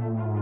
Hola,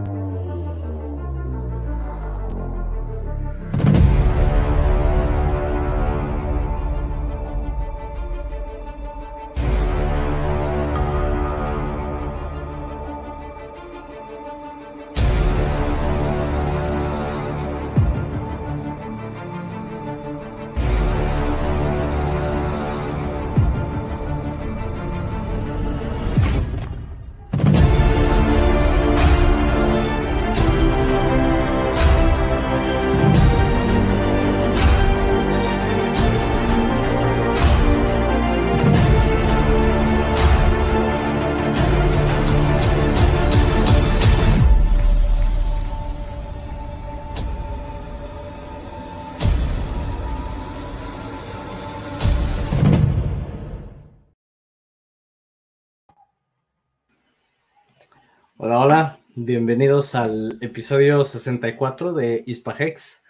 hola, bienvenidos al episodio 64 de Hispahex.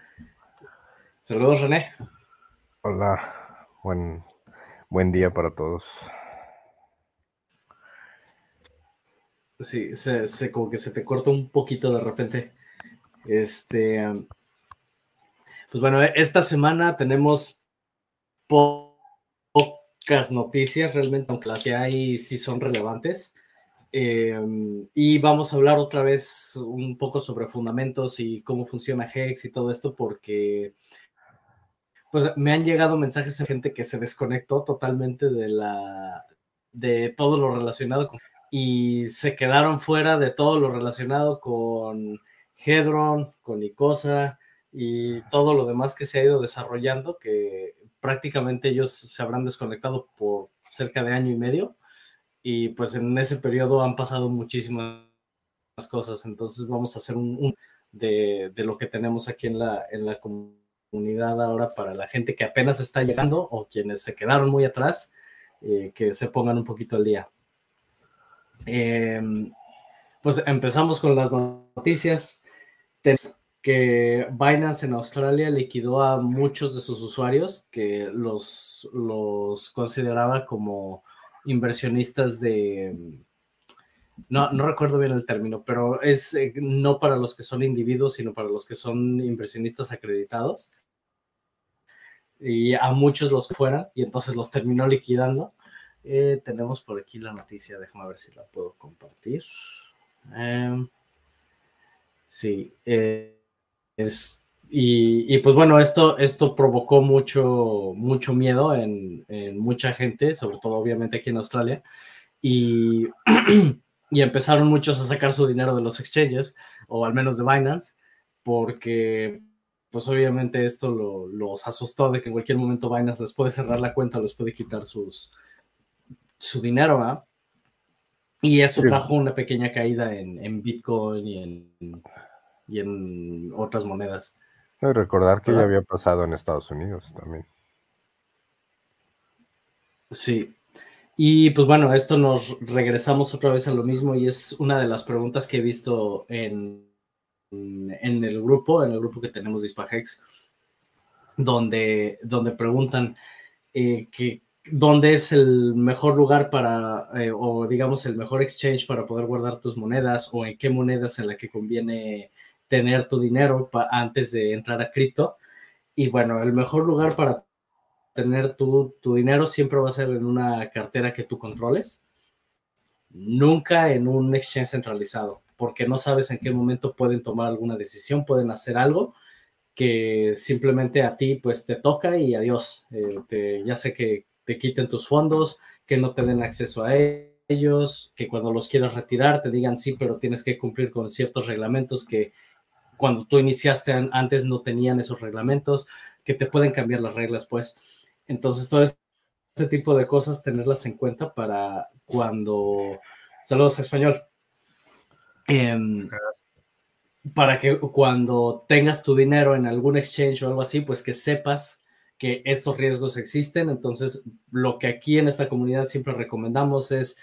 Saludos, René. Hola, buen, buen día para todos. Sí, se, como que se te corta un poquito de repente. Este, pues bueno, esta semana tenemos pocas noticias realmente, aunque las que hay sí son relevantes. Em, y vamos a hablar otra vez un poco sobre fundamentos y cómo funciona Hex y todo esto, porque pues, me han llegado mensajes de gente que se desconectó totalmente de la de todo lo relacionado con y se quedaron fuera de todo lo relacionado con Hedron, con Icosa y todo lo demás que se ha ido desarrollando, que prácticamente ellos se habrán desconectado por cerca de año y medio y pues en ese periodo han pasado muchísimas cosas, entonces vamos a hacer un, de, de, lo que tenemos aquí en la, en la comunidad ahora para la gente que apenas está llegando o quienes se quedaron muy atrás, eh, que se pongan un poquito al día. Em, pues empezamos con las noticias. Que Binance en Australia liquidó a muchos de sus usuarios que los, los consideraba como inversionistas de... No, no recuerdo bien el término, pero es eh, no para los que son individuos, sino para los que son inversionistas acreditados. Y a muchos los fueran, y entonces los terminó liquidando. Eh, tenemos por aquí la noticia, déjame ver si la puedo compartir. Em, sí, eh, es y, pues bueno, esto, esto provocó mucho, mucho miedo en, mucha gente, sobre todo obviamente aquí en Australia, y, y, empezaron muchos a sacar su dinero de los exchanges, o al menos de Binance, porque pues obviamente esto los asustó de que en cualquier momento Binance les puede cerrar la cuenta, les puede quitar sus, su dinero. Y eso trajo una pequeña caída en, en Bitcoin y en, y en otras monedas. Y recordar que ya había pasado en Estados Unidos también. Sí. Y pues bueno, esto nos regresamos otra vez a lo mismo y es una de las preguntas que he visto en, en el grupo, en el grupo que tenemos de Hispahex, donde, donde preguntan eh, que, dónde es el mejor lugar para, eh, o digamos, el mejor exchange para poder guardar tus monedas o en qué monedas en la que conviene tener tu dinero antes de entrar a cripto. Y bueno, el mejor lugar para tener tu, tu dinero siempre va a ser en una cartera que tú controles, nunca en un exchange centralizado, porque no sabes en qué momento pueden tomar alguna decisión, pueden hacer algo que simplemente a ti pues te toca y adiós. Eh, ya sé que te quiten tus fondos, que no te den acceso a ellos, que cuando los quieras retirar te digan sí, pero tienes que cumplir con ciertos reglamentos que cuando tú iniciaste antes no tenían esos reglamentos, que te pueden cambiar las reglas, pues. Entonces, todo este tipo de cosas, tenerlas en cuenta para cuando... Saludos, español. Em, para que cuando tengas tu dinero en algún exchange o algo así, pues que sepas que estos riesgos existen. Entonces, lo que aquí en esta comunidad siempre recomendamos es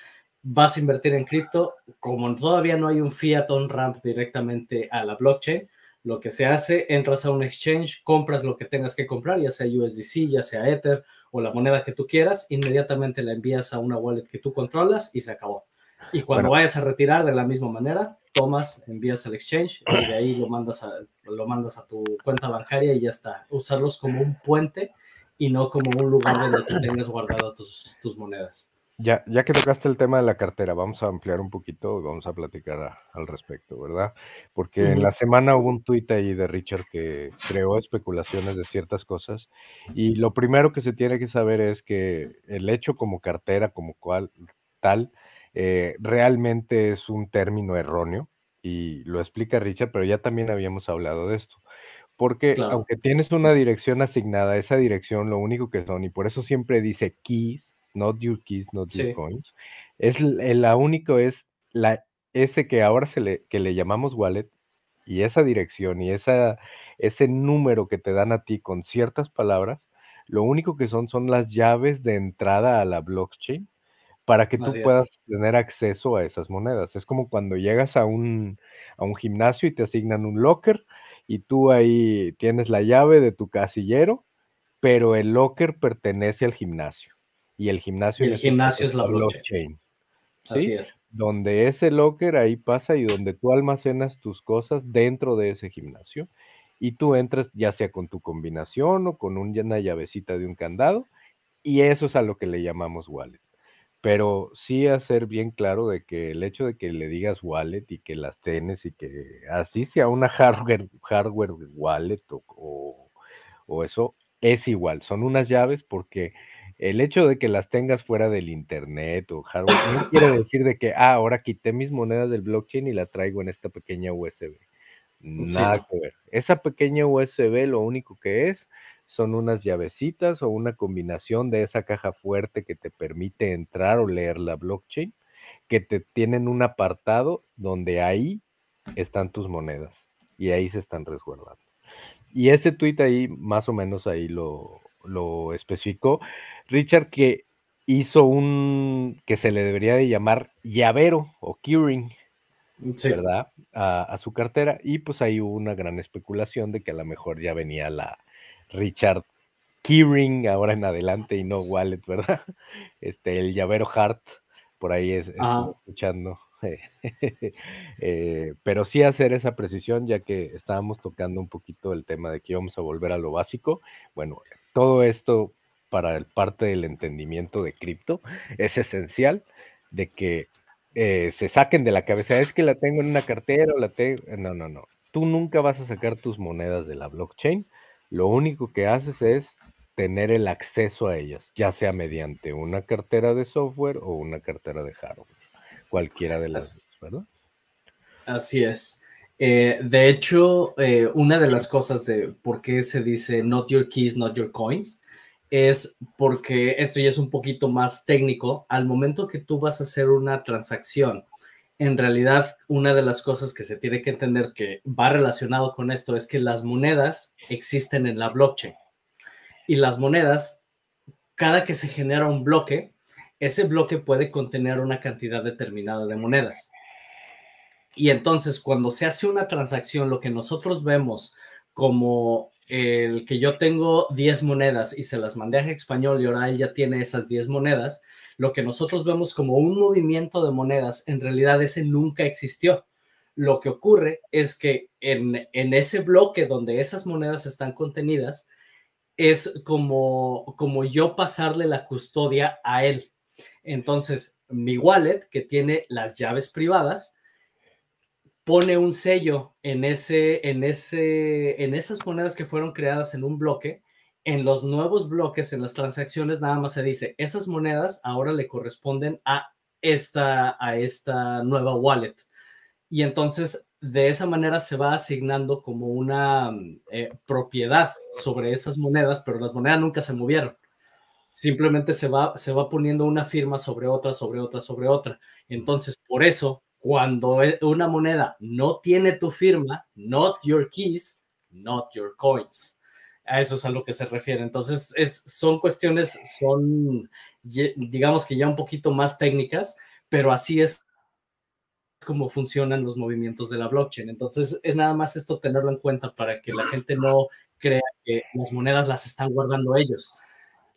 vas a invertir en cripto, como todavía no hay un fiat on ramp directamente a la blockchain, lo que se hace, entras a un exchange, compras lo que tengas que comprar, ya sea USDC, ya sea Ether o la moneda que tú quieras, inmediatamente la envías a una wallet que tú controlas y se acabó. Y cuando vayas a retirar de la misma manera, tomas, envías al exchange y de ahí lo mandas a, lo mandas a tu cuenta bancaria y ya está. Usarlos como un puente y no como un lugar donde tú tengas guardado tus, tus monedas. Ya, ya que tocaste el tema de la cartera, vamos a ampliar un poquito y vamos a platicar al respecto, ¿verdad? Porque en la semana hubo un tuit ahí de Richard que creó especulaciones de ciertas cosas y lo primero que se tiene que saber es que el hecho como cartera, como cual tal, eh, realmente es un término erróneo y lo explica Richard, pero ya también habíamos hablado de esto. Porque aunque tienes una dirección asignada, esa dirección lo único que son, y por eso siempre dice keys, not your keys, not your coins. Es la único es la ese que ahora se le, que le llamamos wallet y esa dirección y esa, ese número que te dan a ti con ciertas palabras, lo único que son son las llaves de entrada a la blockchain para que tú puedas tener acceso a esas monedas. Es como cuando llegas a un, a un gimnasio y te asignan un locker y tú ahí tienes la llave de tu casillero, pero el locker pertenece al gimnasio y el gimnasio, el gimnasio es la blockchain. Así es. Donde ese locker ahí pasa y donde tú almacenas tus cosas dentro de ese gimnasio y tú entras ya sea con tu combinación o con una llavecita de un candado y eso es a lo que le llamamos wallet. Pero sí hacer bien claro de que el hecho de que le digas wallet y que las tienes y que así sea una hardware, hardware wallet o, o eso, es igual. Son unas llaves porque el hecho de que las tengas fuera del internet o hardware no quiere decir de que, ah, ahora quité mis monedas del blockchain y la traigo en esta pequeña USB. Nada que ver. Esa pequeña USB lo único que es son unas llavecitas o una combinación de esa caja fuerte que te permite entrar o leer la blockchain, que te tienen un apartado donde ahí están tus monedas y ahí se están resguardando. Y ese tweet ahí, más o menos ahí lo, lo especificó. Richard que hizo un que se le debería de llamar llavero o curing, ¿verdad? A, su cartera. Y pues ahí hubo una gran especulación de que a lo mejor ya venía la Richard Keyring ahora en adelante y no Wallet, ¿verdad? Este, el llavero Hart, por ahí es, escuchando. Eh, pero sí hacer esa precisión, ya que estábamos tocando un poquito el tema de que íbamos a volver a lo básico. Bueno, todo esto para el parte del entendimiento de cripto es esencial de que eh, se saquen de la cabeza, es que la tengo en una cartera o la tengo... No, no, no. Tú nunca vas a sacar tus monedas de la blockchain. Lo único que haces es tener el acceso a ellas, ya sea mediante una cartera de software o una cartera de hardware. Cualquiera de las dos, ¿verdad? Así es. Eh, de hecho, eh, una de las cosas de por qué se dice not your keys, not your coins, es porque esto ya es un poquito más técnico. Al momento que tú vas a hacer una transacción, en realidad una de las cosas que se tiene que entender que va relacionado con esto es que las monedas existen en la blockchain. Y las monedas, cada que se genera un bloque, ese bloque puede contener una cantidad determinada de monedas. Y entonces, cuando se hace una transacción, lo que nosotros vemos como el que yo tengo 10 monedas y se las mandé a español y ahora él ya tiene esas 10 monedas, lo que nosotros vemos como un movimiento de monedas, en realidad ese nunca existió. Lo que ocurre es que en, en ese bloque donde esas monedas están contenidas, es como, como yo pasarle la custodia a él. Entonces, mi wallet, que tiene las llaves privadas, pone un sello en, ese, en, ese, en esas monedas que fueron creadas en un bloque. En los nuevos bloques, en las transacciones, nada más se dice, esas monedas ahora le corresponden a esta, a esta nueva wallet. Y entonces, de esa manera se va asignando como una eh, propiedad sobre esas monedas, pero las monedas nunca se movieron. Simplemente se va, se va poniendo una firma sobre otra, sobre otra, sobre otra. Entonces, por eso cuando e, una moneda no tiene tu firma, not your keys, not your coins. A eso es a lo que se refiere. Entonces, es, son cuestiones, son, digamos que ya un poquito más técnicas, pero así es como funcionan los movimientos de la blockchain. Entonces, es nada más esto tenerlo en cuenta para que la gente no crea que las monedas las están guardando ellos.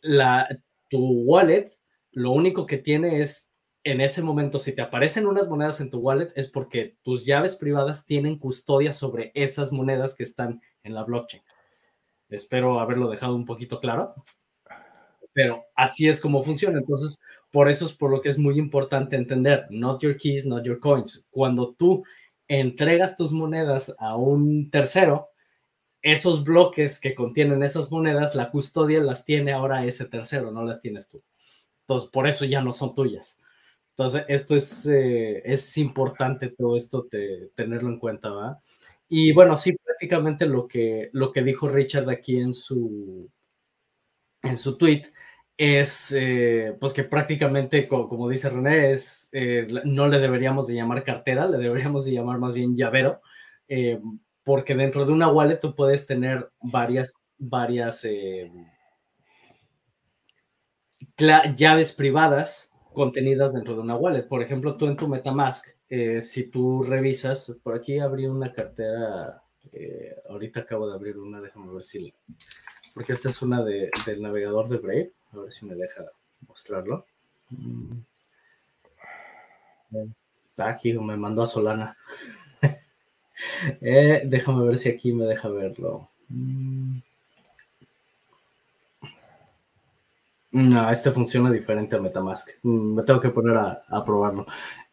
La, tu wallet, lo único que tiene es en ese momento, si te aparecen unas monedas en tu wallet, es porque tus llaves privadas tienen custodia sobre esas monedas que están en la blockchain. Espero haberlo dejado un poquito claro, pero así es como funciona. Entonces, por eso es por lo que es muy importante entender, not your keys, not your coins. Cuando tú entregas tus monedas a un tercero, esos bloques que contienen esas monedas, la custodia las tiene ahora ese tercero, no las tienes tú. Entonces, por eso ya no son tuyas. Entonces, esto es, eh, es importante todo esto tenerlo en cuenta, ¿va? Y bueno, sí, prácticamente lo que, lo que dijo Richard aquí en su, en su tweet es, eh, pues que prácticamente, como, dice René, eh, no le deberíamos de llamar cartera, le deberíamos de llamar más bien llavero, porque dentro de una wallet tú puedes tener varias, varias llaves privadas contenidas dentro de una wallet. Por ejemplo, tú en tu Metamask, eh, si tú revisas, por aquí abrí una cartera, eh, ahorita acabo de abrir una, déjame ver si, porque esta es una de, del navegador de Brave, a ver si me deja mostrarlo. Ah, aquí me mandó a Solana. Eh, déjame ver si aquí me deja verlo. No, este funciona diferente a Metamask. Mm, me tengo que poner a, probarlo.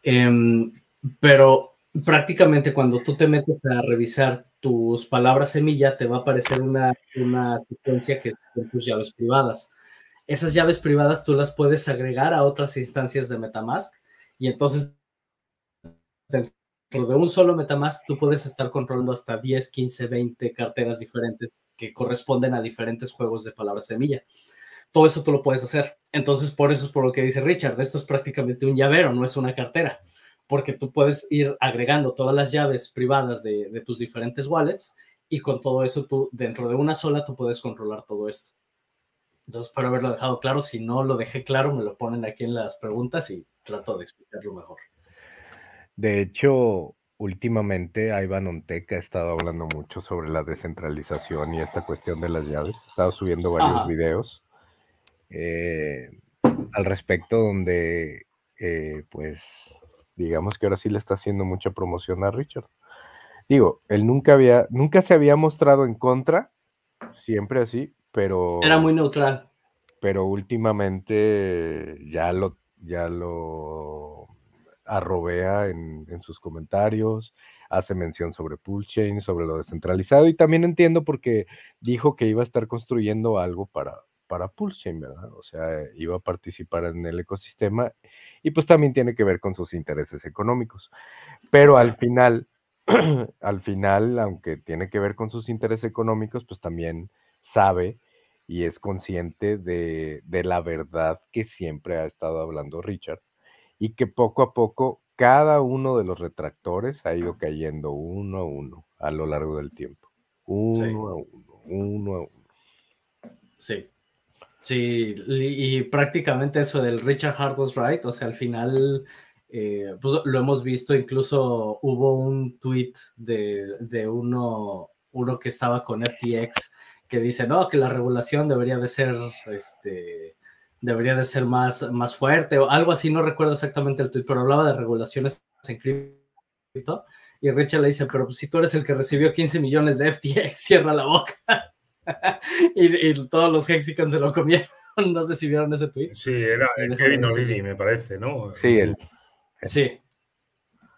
Em, pero prácticamente cuando tú te metes a revisar tus palabras semilla, te va a aparecer una, una secuencia que son tus llaves privadas. Esas llaves privadas tú las puedes agregar a otras instancias de Metamask y entonces dentro de un solo Metamask tú puedes estar controlando hasta 10, 15, 20 carteras diferentes que corresponden a diferentes juegos de palabras semilla todo eso tú lo puedes hacer. Entonces, por eso es por lo que dice Richard, esto es prácticamente un llavero, no es una cartera, porque tú puedes ir agregando todas las llaves privadas de, tus diferentes wallets y con todo eso tú, dentro de una sola, tú puedes controlar todo esto. Entonces, para haberlo dejado claro, si no lo dejé claro, me lo ponen aquí en las preguntas y trato de explicarlo mejor. De hecho, últimamente Ivan Onteca ha estado hablando mucho sobre la descentralización y esta cuestión de las llaves. Ha estado subiendo varios videos eh, al respecto, donde eh, pues digamos que ahora sí le está haciendo mucha promoción a Richard. Digo, él nunca había, nunca se había mostrado en contra, siempre así, pero. Era muy neutral. Pero últimamente ya lo, ya lo arrobea en, en sus comentarios, hace mención sobre Chain, sobre lo descentralizado, y también entiendo porque dijo que iba a estar construyendo algo para, para Pulsechain, ¿verdad? O sea, iba a participar en el ecosistema y pues también tiene que ver con sus intereses económicos. Pero al final, al final, aunque tiene que ver con sus intereses económicos, pues también sabe y es consciente de, de la verdad que siempre ha estado hablando Richard y que poco a poco cada uno de los retractores ha ido cayendo uno a uno a lo largo del tiempo. Uno a uno, uno a uno. Sí. Sí, y, prácticamente eso del Richard Hart was right, o sea, al final, eh, pues lo hemos visto, incluso hubo un tweet de, uno, uno que estaba con FTX que dice, no, que la regulación debería de ser, este, debería de ser más, más fuerte o algo así, no recuerdo exactamente el tweet, pero hablaba de regulaciones en cripto. Y Richard le dice, pero pues, si tú eres el que recibió 15 millones de FTX, cierra la boca. y, todos los Hexicans se lo comieron. No sé si vieron ese tweet. Sí, era Kevin O'Leary, me parece, ¿no? Sí, él. Sí.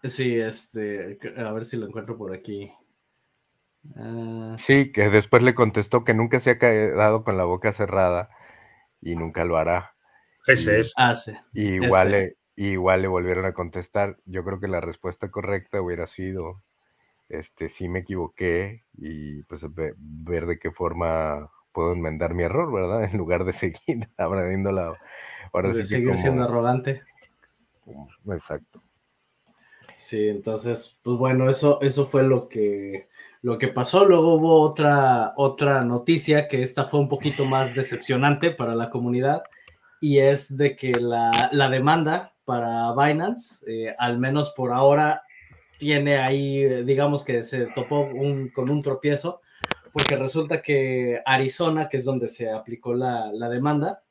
Sí, este. A ver si lo encuentro por aquí. Ah. Sí, que después le contestó que nunca se ha quedado con la boca cerrada y nunca lo hará. Ese es. Ah, sí. igual, este. le, igual le volvieron a contestar. Yo creo que la respuesta correcta hubiera sido este, sí me equivoqué y pues ver de qué forma puedo enmendar mi error, ¿verdad? En lugar de seguir abriendo la... Ahora de seguir siendo arrogante. Exacto. Sí, entonces, pues bueno, eso, eso fue lo que, lo que pasó. Luego hubo otra, otra noticia que esta fue un poquito más decepcionante para la comunidad y es de que la, la demanda para Binance, eh, al menos por ahora, tiene ahí, digamos que se topó con un tropiezo, porque resulta que Arizona, que es donde se aplicó la, demanda,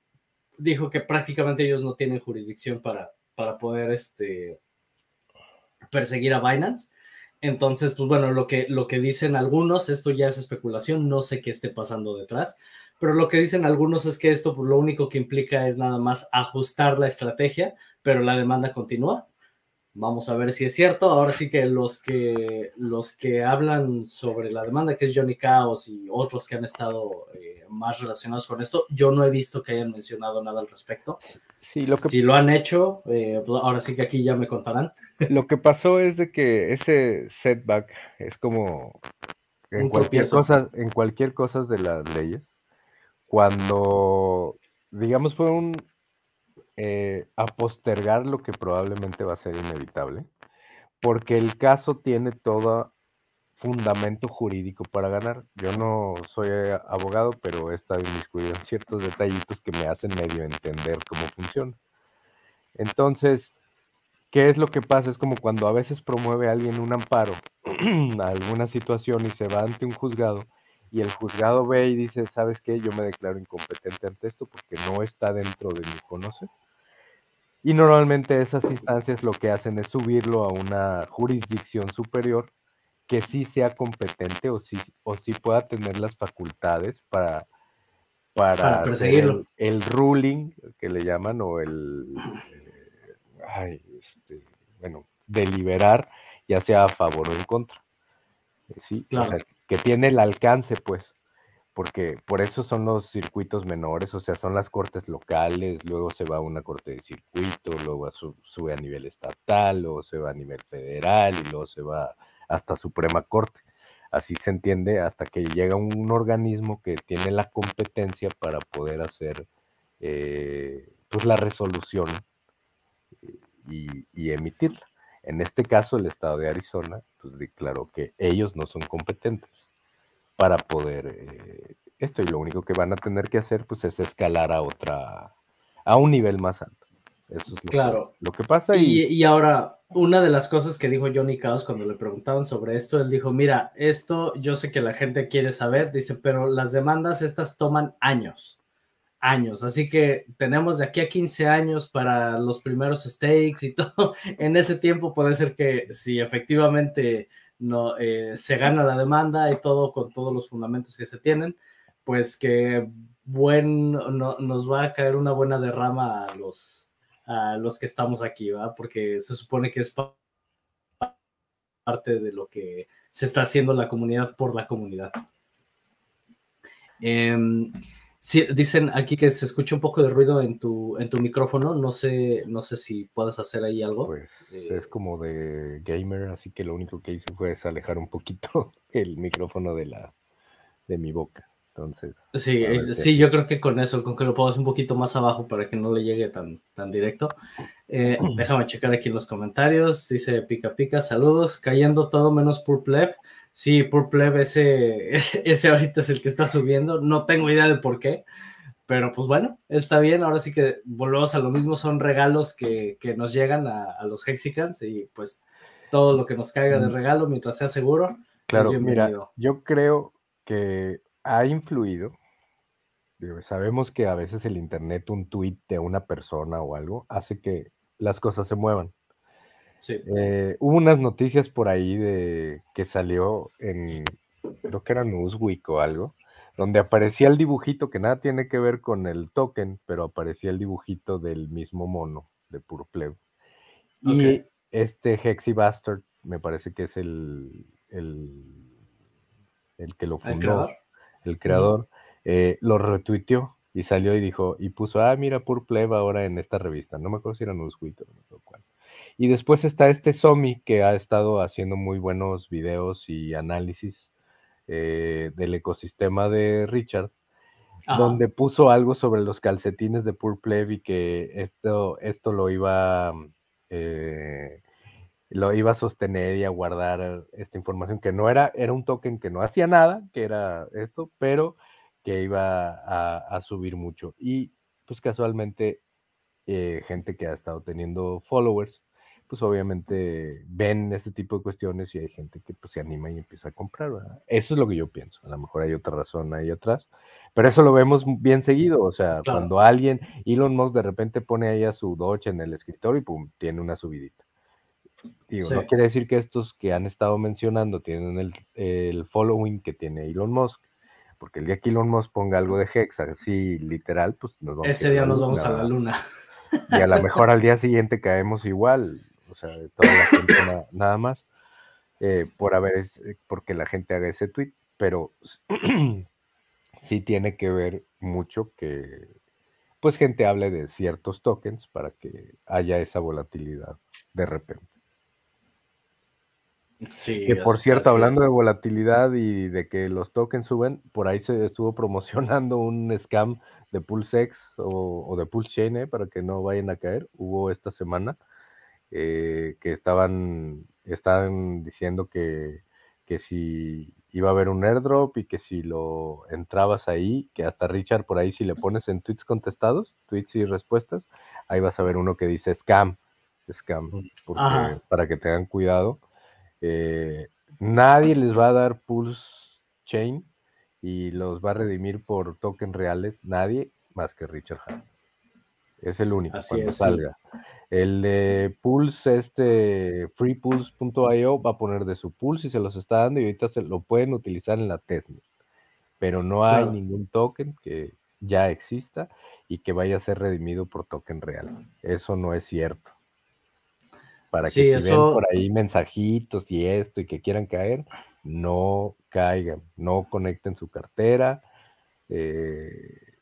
dijo que prácticamente ellos no tienen jurisdicción para, para poder este, perseguir a Binance. Entonces, pues bueno, lo que, lo que dicen algunos, esto ya es especulación, no sé qué esté pasando detrás, pero lo que dicen algunos es que esto pues, lo único que implica es nada más ajustar la estrategia, pero la demanda continúa. Vamos a ver si es cierto. Ahora sí que los que, los que hablan sobre la demanda, que es Johnny Chaos y otros que han estado eh, más relacionados con esto, yo no he visto que hayan mencionado nada al respecto. Sí, lo que... Si lo han hecho, eh, pues, ahora sí que aquí ya me contarán. Lo que pasó es de que ese setback es como en cualquier cosa, en cualquier cosa de las leyes cuando, digamos, fue un eh, a postergar lo que probablemente va a ser inevitable, porque el caso tiene todo fundamento jurídico para ganar. Yo no soy abogado, pero he estado inmiscuido en ciertos detallitos que me hacen medio entender cómo funciona. Entonces, ¿qué es lo que pasa? Es como cuando a veces promueve alguien un amparo a alguna situación y se va ante un juzgado y el juzgado ve y dice, ¿sabes qué? Yo me declaro incompetente ante esto porque no está dentro de mi conocer. Y normalmente esas instancias lo que hacen es subirlo a una jurisdicción superior que sí sea competente o sí, o sí pueda tener las facultades para, para, perseguirlo. El, ruling que le llaman o el, eh, este, bueno, deliberar ya sea a favor o en contra. Sí, claro que tiene el alcance, pues, porque por eso son los circuitos menores, o sea, son las cortes locales, luego se va a una corte de circuito, luego sube a nivel estatal, luego se va a nivel federal y luego se va hasta Suprema Corte. Así se entiende hasta que llega un organismo que tiene la competencia para poder hacer eh, pues la resolución y, y emitirla. En este caso, el estado de Arizona pues, declaró que ellos no son competentes para poder eh, esto y lo único que van a tener que hacer pues es escalar a otra, a un nivel más alto. Eso es lo, claro. que, lo que pasa. Y... y... ahora, una de las cosas que dijo Johnny Chaos cuando le preguntaban sobre esto, él dijo, mira, esto yo sé que la gente quiere saber, dice, pero las demandas estas toman años, años, así que tenemos de aquí a 15 años para los primeros stakes y todo. En ese tiempo puede ser que si efectivamente no, eh, se gana la demanda y todo con todos los fundamentos que se tienen, pues que buen, nos va a caer una buena derrama a los, a los que estamos aquí. Porque se supone que es parte de lo que se está haciendo la comunidad por la comunidad. Em, dicen aquí que se escucha un poco de ruido en tu, en tu micrófono. No sé, no sé si puedes hacer ahí algo. Pues eh, es como de gamer, así que lo único que hice fue alejar un poquito el micrófono de la de mi boca. Entonces. Sí, sí, yo creo que con eso, con que lo pongas un poquito más abajo para que no le llegue tan, tan directo. Eh, déjame checar aquí en los comentarios. Dice Pica Pica, saludos. Cayendo todo menos Purple Sí, Purple ese, ese ahorita es el que está subiendo. No tengo idea de por qué, pero pues bueno, está bien. Ahora sí que volvemos a lo mismo. Son regalos que, nos llegan a, los Hexicans y pues todo lo que nos caiga de mm. regalo mientras sea seguro. Pues, claro, mira, yo creo que ha influido. sabemos que a veces el internet, un tweet de una persona o algo, hace que las cosas se muevan. Eh, hubo unas noticias por ahí de que salió en, creo que era Newsweek o algo, donde aparecía el dibujito que nada tiene que ver con el token, pero aparecía el dibujito del mismo mono de Puro Pleb. Y este Hexy Bastard, me parece que es el, el, el que lo fundó, el creador, eh, lo retuiteó y salió y dijo, y puso, ah, mira, Pur Pleb ahora en esta revista. No me acuerdo si era Newsweek o no cuál. Y después está este Somi que ha estado haciendo muy buenos videos y análisis eh, del ecosistema de Richard, donde puso algo sobre los calcetines de Purple y que esto, esto lo iba eh, lo iba a sostener y a guardar esta información que no era, era un token que no hacía nada, que era esto, pero que iba a, subir mucho. Y pues casualmente eh, gente que ha estado teniendo followers pues obviamente ven ese tipo de cuestiones y hay gente que pues se anima y empieza a comprar, ¿verdad? Eso es lo que yo pienso. A lo mejor hay otra razón ahí atrás, Pero eso lo vemos bien seguido, o sea, cuando alguien, Elon Musk de repente pone ahí a su Doge en el escritorio y pum, tiene una subidita. Digo, no quiere decir que estos que han estado mencionando tienen el, el, following que tiene Elon Musk, porque el día que Elon Musk ponga algo de Hex, así literal, pues nos vamos Ese día nos vamos a la luna. Y a lo mejor al día siguiente caemos igual, o sea, toda la gente nada más, eh, por haber, porque la gente haga ese tweet, pero sí tiene que ver mucho que pues gente hable de ciertos tokens para que haya esa volatilidad de repente. Sí, que por cierto, hablando de volatilidad y de que los tokens suben, por ahí se estuvo promocionando un scam de PulseX o, o de PulseChain, ¿eh? para que no vayan a caer. Hubo esta semana eh, que estaban, estaban diciendo que, que si iba a haber un airdrop y que si lo entrabas ahí, que hasta Richard por ahí si le pones en tweets contestados, tweets y respuestas, ahí vas a ver uno que dice scam, scam, porque, para que tengan cuidado. Eh, nadie les va a dar Pulse Chain y los va a redimir por tokens reales, nadie más que Richard Hahn. Es el único cuando salga. El de Pulse, este freepulse.io, va a poner de su Pulse y se los está dando y ahorita se lo pueden utilizar en la testnet. Pero no hay ningún token que ya exista y que vaya a ser redimido por token real. Eso no es cierto. Para que si ven por ahí mensajitos y esto y que quieran caer, no caigan, no conecten su cartera, eh,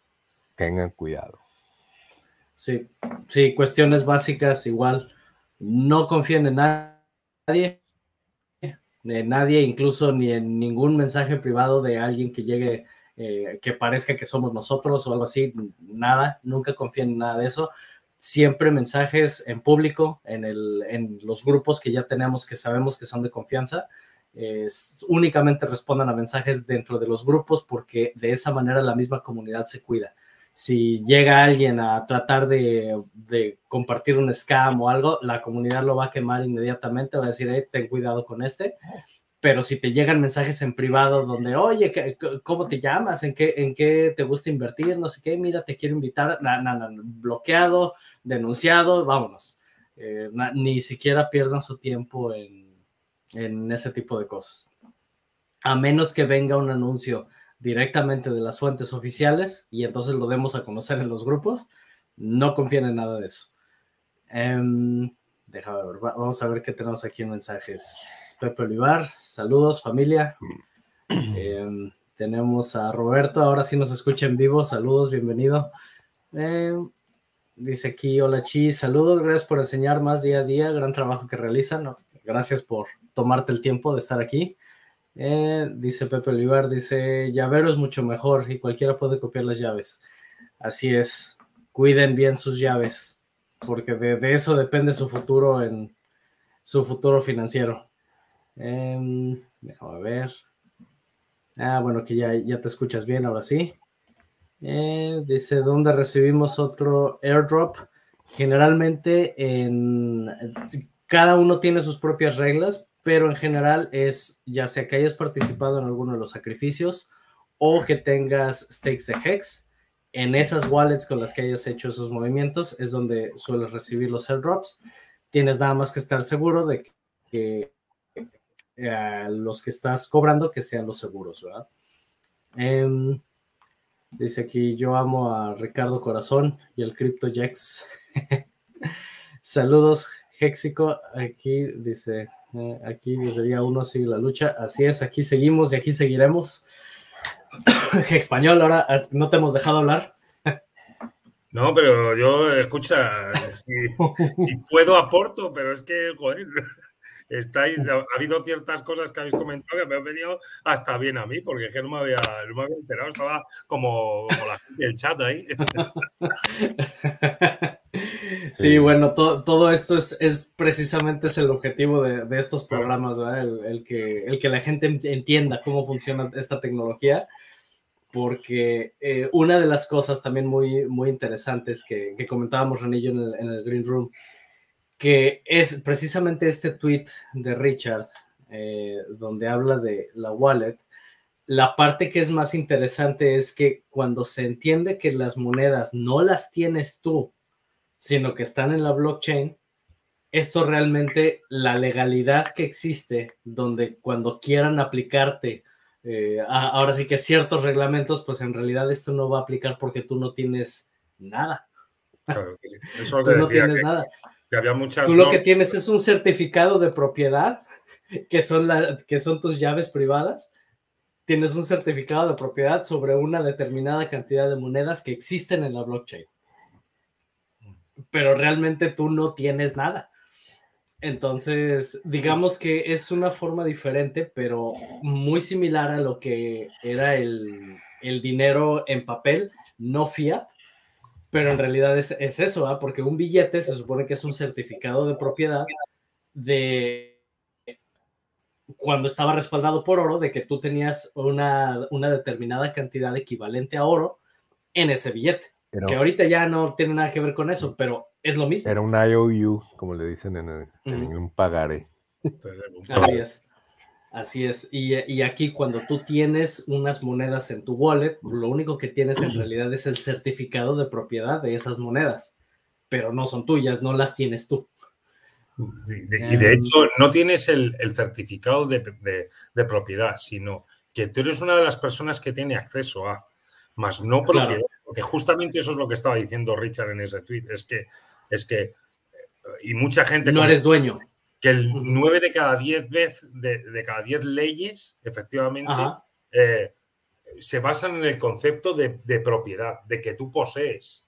tengan cuidado. Sí, sí, cuestiones básicas igual. No confíen en nadie, en nadie, incluso ni en ningún mensaje privado de alguien que llegue, eh, que parezca que somos nosotros o algo así. Nada, nunca confíen en nada de eso. Siempre mensajes en público, en, el, en los grupos que ya tenemos que sabemos que son de confianza. únicamente respondan a mensajes dentro de los grupos porque de esa manera la misma comunidad se cuida si llega alguien a tratar de, compartir un scam o algo, la comunidad lo va a quemar inmediatamente, va a decir, ten cuidado con este. Pero si te llegan mensajes en privado donde, oye, ¿cómo te llamas? ¿En qué, ¿En qué te gusta invertir? No sé qué, mira, te quiero invitar, bloqueado, denunciado, vámonos. Eh, ni siquiera pierdan su tiempo en, en ese tipo de cosas. A menos que venga un anuncio directamente de las fuentes oficiales y entonces lo demos a conocer en los grupos. No confíen en nada de eso. Eh, déjame ver, vamos a ver qué tenemos aquí en mensajes. Pepe Olivar, saludos familia. Em, tenemos a Roberto, ahora sí nos escucha en vivo, saludos, bienvenido. Em, dice aquí, hola Chi, saludos, gracias por enseñar más día a día, gran trabajo que realizan. gracias por tomarte el tiempo de estar aquí. Eh, dice Pepe Olivar, dice, llavero es mucho mejor y cualquiera puede copiar las llaves. Así es, cuiden bien sus llaves, porque de, eso depende su futuro en su futuro financiero. Eh, déjame ver. Ah, bueno, que ya, ya te escuchas bien, ahora sí. Eh, dice, ¿dónde recibimos otro airdrop? Generalmente en cada uno tiene sus propias reglas, pero en general es ya sea que hayas participado en alguno de los sacrificios o que tengas stakes de Hex. En esas wallets con las que hayas hecho esos movimientos es donde sueles recibir los airdrops. Tienes nada más que estar seguro de que los que estás cobrando que sean los seguros, ¿verdad? Em, dice aquí, yo amo a Ricardo Corazón y el CryptoJax. Saludos, Hexico. Aquí dice, eh, aquí desde día uno sigue la lucha. Así es, aquí seguimos y aquí seguiremos. Español, ahora eh, no te hemos dejado hablar. No, pero yo, escucha, si, puedo aporto, pero es que, estáis, ha habido ciertas cosas que habéis comentado que me han venido hasta bien a mí, porque es que no me había, no me había enterado, estaba como, como la gente del chat ahí. Sí, bueno, todo esto es, es, precisamente es el objetivo de, estos programas, El, que, el que la gente entienda cómo funciona esta tecnología, porque eh, una de las cosas también muy, muy interesantes que, comentábamos René en el, en el, Green Room, que es precisamente este tweet de Richard, eh, donde habla de la wallet, la parte que es más interesante es que cuando se entiende que las monedas no las tienes tú, sino que están en la blockchain, esto realmente, la legalidad que existe, donde cuando quieran aplicarte, eh, ahora sí que ciertos reglamentos, pues en realidad esto no va a aplicar porque tú no tienes nada. Claro, Eso tú no tienes nada. Había muchas tú lo que tienes es un certificado de propiedad, que son, que son tus llaves privadas. Tienes un certificado de propiedad sobre una determinada cantidad de monedas que existen en la blockchain. Pero realmente tú no tienes nada. Entonces, digamos que es una forma diferente, pero muy similar a lo que era el, dinero en papel, no fiat, pero en realidad es, eso, ¿ah? porque un billete se supone que es un certificado de propiedad de cuando estaba respaldado por oro, de que tú tenías una, una determinada cantidad equivalente a oro en ese billete. que ahorita ya no tiene nada que ver con eso, pero es lo mismo. Era un IOU, como le dicen en, un pagaré. Así es. Así es. Y, aquí cuando tú tienes unas monedas en tu wallet, lo único que tienes en realidad es el certificado de propiedad de esas monedas, pero no son tuyas, no las tienes tú. Y de, hecho no tienes el, certificado de, propiedad, sino que tú eres una de las personas que tiene acceso a, más no propiedad. Porque justamente eso es lo que estaba diciendo Richard en ese tweet, es que es que, y mucha gente... No eres dueño. Que el 9 de cada 10 veces, de, cada 10 leyes, efectivamente, eh, se basan en el concepto de, propiedad, de que tú posees.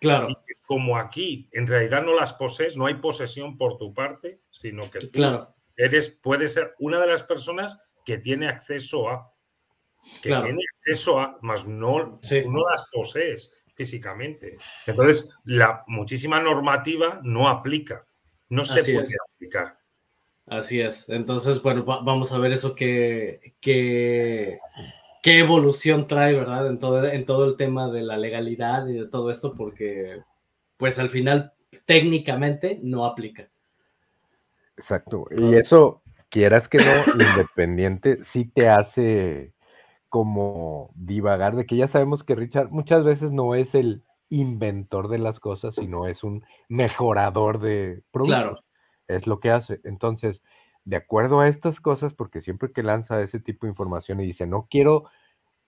Claro. Y como aquí en realidad no las posees, no hay posesión por tu parte, sino que tú eres, puedes ser una de las personas que tiene acceso a. Que tiene acceso a, más no, no las posees físicamente. Entonces, la muchísima normativa no aplica, no se puede aplicar. Así es. Entonces, bueno, vamos a ver eso que, qué evolución trae, ¿verdad? En todo, en todo el tema de la legalidad y de todo esto, porque pues al final técnicamente no aplica. Exacto. y eso, quieras que no, independiente, sí te hace como divagar de que ya sabemos que Richard muchas veces no es el inventor de las cosas, sino es un mejorador de productos. Claro. Es lo que hace. Entonces, de acuerdo a estas cosas, porque siempre que lanza ese tipo de información y dice, no quiero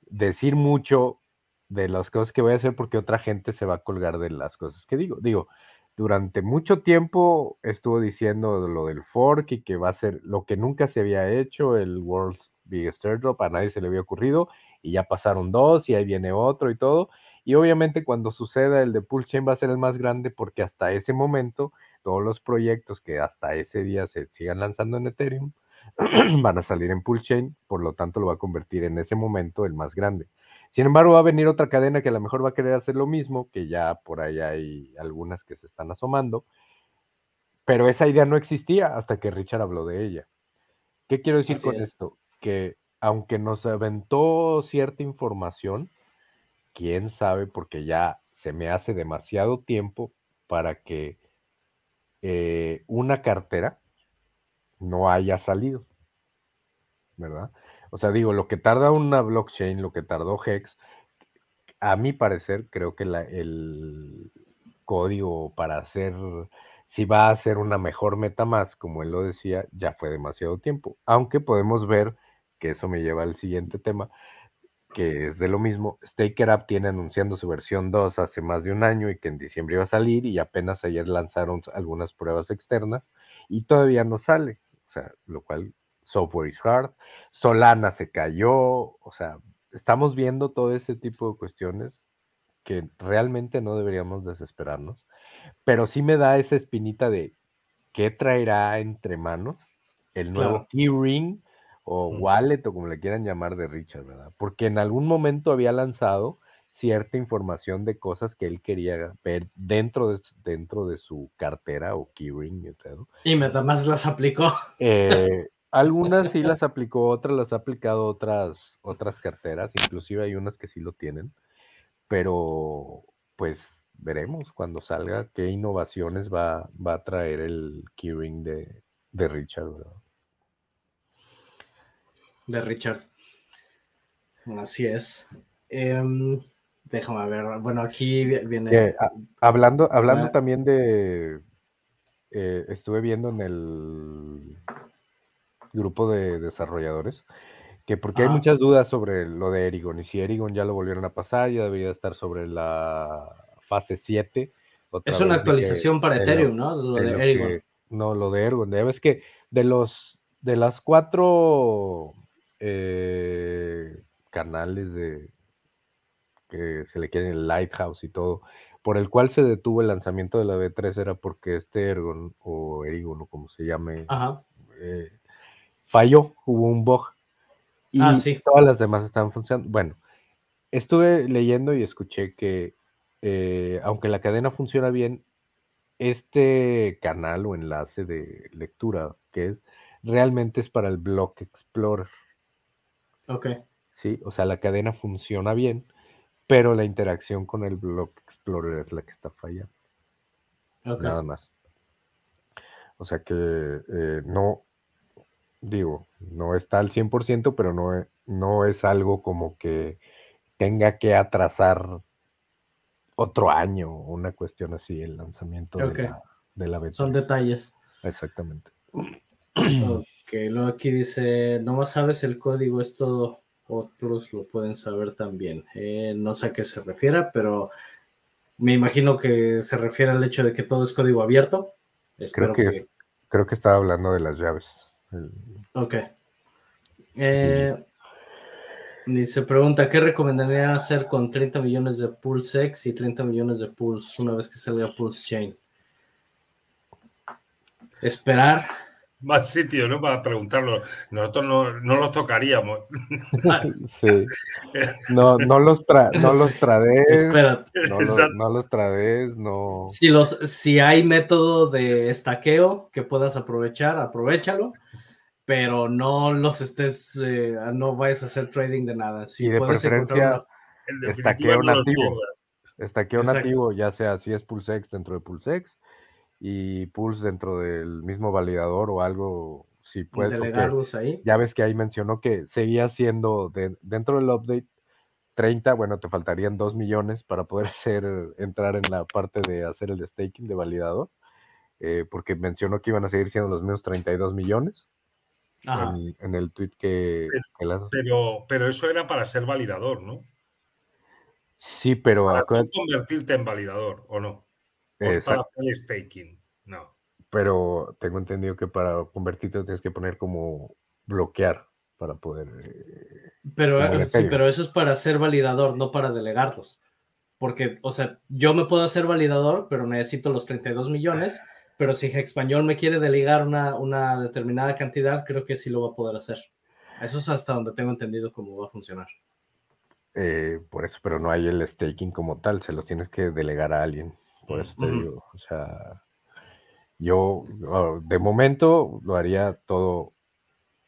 decir mucho de las cosas que voy a hacer porque otra gente se va a colgar de las cosas que digo. Digo, durante mucho tiempo estuvo diciendo lo del fork y que va a ser lo que nunca se había hecho, el World Biggest Airdrop, a nadie se le había ocurrido y ya pasaron dos y ahí viene otro y todo. Y obviamente cuando suceda el de Chain va a ser el más grande porque hasta ese momento todos los proyectos que hasta ese día se sigan lanzando en Ethereum van a salir en Chain, por lo tanto lo va a convertir en ese momento el más grande. Sin embargo, va a venir otra cadena que a lo mejor va a querer hacer lo mismo, que ya por ahí hay algunas que se están asomando, pero esa idea no existía hasta que Richard habló de ella. ¿Qué quiero decir con esto? que aunque nos aventó cierta información, quién sabe, porque ya se me hace demasiado tiempo para que eh, una cartera no haya salido, ¿verdad? O sea, digo, lo que tarda una blockchain, lo que tardó Hex, a mi parecer, creo que el código para hacer, si va a ser una mejor meta más, como él lo decía, ya fue demasiado tiempo. Aunque podemos ver que eso me lleva al siguiente tema, que es de lo mismo. Staker App tiene anunciando su versión 2 hace más de un año y que en diciembre iba a salir y apenas ayer lanzaron algunas pruebas externas y todavía no sale, o sea, lo cual software is hard. Solana se cayó, o sea, estamos viendo todo ese tipo de cuestiones que realmente no deberíamos desesperarnos, pero sí me da esa espinita de qué traerá entre manos el nuevo Keyring o wallet o como le quieran llamar de Richard, ¿verdad? Porque en algún momento había lanzado cierta información de cosas que él quería ver dentro de, dentro de su cartera o keyring y más las aplicó. Eh, algunas sí las aplicó, otras las ha aplicado otras, otras carteras, inclusive hay unas que sí lo tienen, pero pues veremos cuando salga qué innovaciones va, va a traer el keyring de, de Richard, ¿verdad? De Richard. Así es. Em, déjame ver. Bueno, aquí viene. hablando hablando ah. también de. Eh, estuve viendo en el grupo de desarrolladores que porque hay muchas dudas sobre lo de Erigon y si Erigon ya lo volvieron a pasar, ya debería estar sobre la fase 7. Es una actualización para Ethereum, ¿no? Lo de Erigon. no, lo de Erigon. Ya ves que de los de las cuatro eh, canales de que se le quieren el Lighthouse y todo, por el cual se detuvo el lanzamiento de la B3 era porque este Ergon o Erigon o como se llame eh, falló, hubo un bug y ah, todas las demás estaban funcionando. Bueno, estuve leyendo y escuché que eh, aunque la cadena funciona bien, este canal o enlace de lectura que es realmente es para el Block Explorer. Ok. Sí, o sea, la cadena funciona bien, pero la interacción con el Block Explorer es la que está fallando. Nada más. O sea que eh, no, digo, no está al 100%, pero no, no es algo como que tenga que atrasar otro año, una cuestión así, el lanzamiento de, la, de la Son detalles. Exactamente. Ok, luego aquí dice, no más sabes el código, es todo, otros lo pueden saber también. Eh, no sé a qué se refiere, pero me imagino que se refiere al hecho de que todo es código abierto. Espero creo que, creo que estaba hablando de las llaves. Ok. Eh, y se pregunta, ¿qué recomendaría hacer con 30 millones de Pulse X y 30 millones de Pulse una vez que salga Pulse Chain? Esperar. Más sitio, ¿no? Para preguntarlo. Nosotros no, no los tocaríamos. sí. No, no los, tra no los trades. No, no, los trades, no. Si, los, si hay método de estaqueo que puedas aprovechar, aprovechalo pero no los estés, eh, no vayas a hacer trading de nada. Si y de preferencia, estaqueo nativo. Estaqueo nativo, ya sea si es PulseX dentro de PulseX y Pulse dentro del mismo validador o algo, si puedes. Delegarlos ahí. Ya ves que ahí mencionó que seguía siendo dentro del update 30, bueno, te faltarían 2 millones para poder hacer, entrar en la parte de hacer el staking de validador, eh, porque mencionó que iban a seguir siendo los mismos 32 millones en, el tweet que, pero, pero, eso era para ser validador, ¿no? Sí, pero. Para convertirte en validador, ¿o no? O para hacer staking. No. Pero tengo entendido que para convertirte tienes que poner como bloquear para poder. Eh, pero eh, sí, pero eso es para ser validador, no para delegarlos. Porque, o sea, yo me puedo hacer validador, pero necesito los 32 millones pero si Español me quiere delegar una, una determinada cantidad, creo que sí lo va a poder hacer. Eso es hasta donde tengo entendido cómo va a funcionar. Eh, por eso, pero no hay el staking como tal, se los tienes que delegar a alguien. Por eso te digo, o sea, yo de momento lo haría todo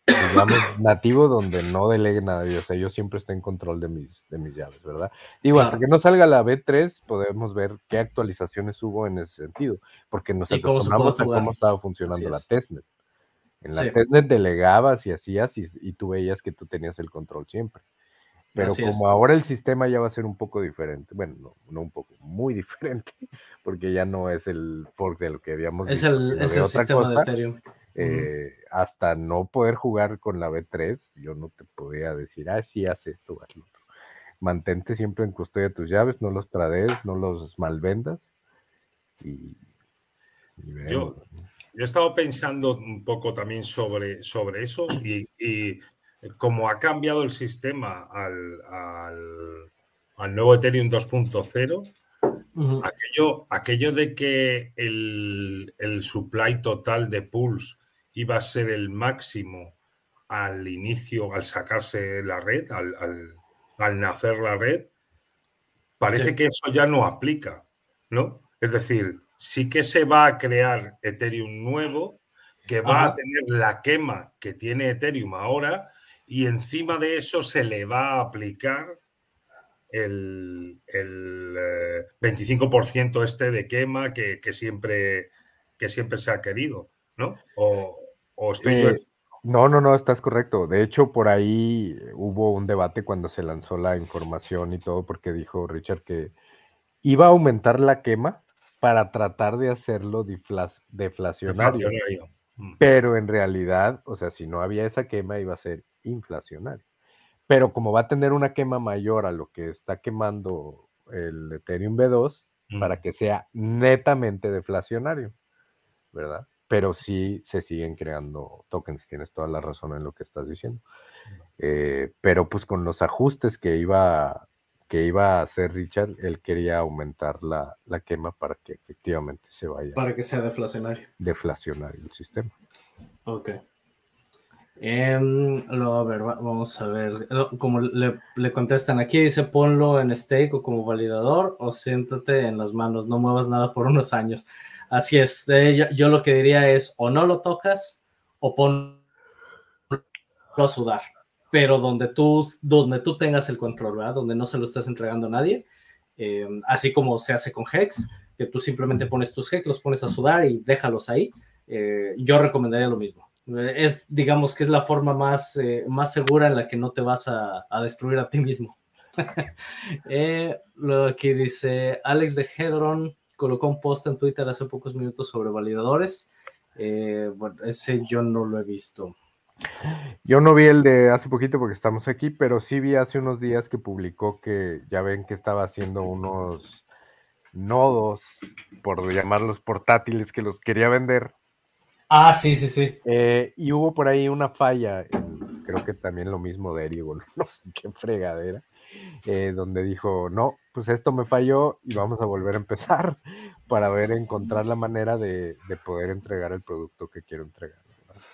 digamos, nativo donde no delegue nadie. O sea, yo siempre estoy en control de mis, de mis llaves, ¿verdad? Digo, hasta que no salga la B3, podemos ver qué actualizaciones hubo en ese sentido, porque nos acostumbramos a cómo estaba funcionando la testnet. En la testnet delegabas y hacías y, tú veías que tú tenías el control siempre. Pero como ahora el sistema ya va a ser un poco diferente, bueno, no, no, un poco, muy diferente, porque ya no es el fork de lo que habíamos es El, es el sistema de Ethereum. Eh, hasta no poder jugar con la B3, yo no te podía decir, ah, sí, haz esto, haz lo otro. Mantente siempre en custodia de tus llaves, no los trades, no los malvendas. Y, yo, yo he estado pensando un poco también sobre, sobre eso y, y como ha cambiado el sistema al, al, nuevo Ethereum 2.0, aquello, aquello de que el, el, supply total de pools iba a ser el máximo al inicio, al sacarse la red, al, nacer la red, parece que eso ya no aplica, ¿no? Es decir, sí que se va a crear Ethereum nuevo, que va a tener la quema que tiene Ethereum ahora, y encima de eso se le va a aplicar el, 25% eh, este de quema que, siempre, que siempre se ha querido, ¿no? O, eh, No, no, no, estás correcto. De hecho, por ahí hubo un debate cuando se lanzó la información y todo, porque dijo Richard que iba a aumentar la quema para tratar de hacerlo deflacionario. Mm. Pero en realidad, o sea, si no había esa quema, iba a ser inflacionario. Pero como va a tener una quema mayor a lo que está quemando el Ethereum B2, para que sea netamente deflacionario, ¿verdad? Pero sí se siguen creando tokens, tienes toda la razón en lo que estás diciendo. Eh, pero pues con los ajustes que iba que iba a hacer Richard, él quería aumentar la, quema para que efectivamente se vaya. Para que sea deflacionario. Deflacionario el sistema. Ok. Em, a ver, vamos a ver. Como le, contestan aquí, dice ponlo en stake o como validador o siéntate en las manos, no muevas nada por unos años. Así es. Eh, yo, lo que diría es o no lo tocas o ponlo a sudar pero donde tú, donde tú tengas el control, ¿verdad? Donde no se lo estés entregando a nadie, eh, así como se hace con Hex, que tú simplemente pones tus Hex, los pones a sudar y déjalos ahí. Eh, yo recomendaría lo mismo. Es, digamos que es la forma más, eh, más segura en la que no te vas a, a destruir a ti mismo. lo que dice Alex de Hedron colocó un post en Twitter hace pocos minutos sobre validadores. bueno, ese yo no lo he visto. Yo no vi el de hace poquito porque estamos aquí, pero sí vi hace unos días que publicó que ya ven que estaba haciendo unos nodos, por llamarlos portátiles, que los quería vender. Ah, sí, sí, sí. Eh, y hubo por ahí una falla, creo que también lo mismo de Erigo, no sé qué fregadera, eh, donde dijo, no, pues esto me falló y vamos a volver a empezar para ver, encontrar la manera de, poder entregar el producto que quiero entregar.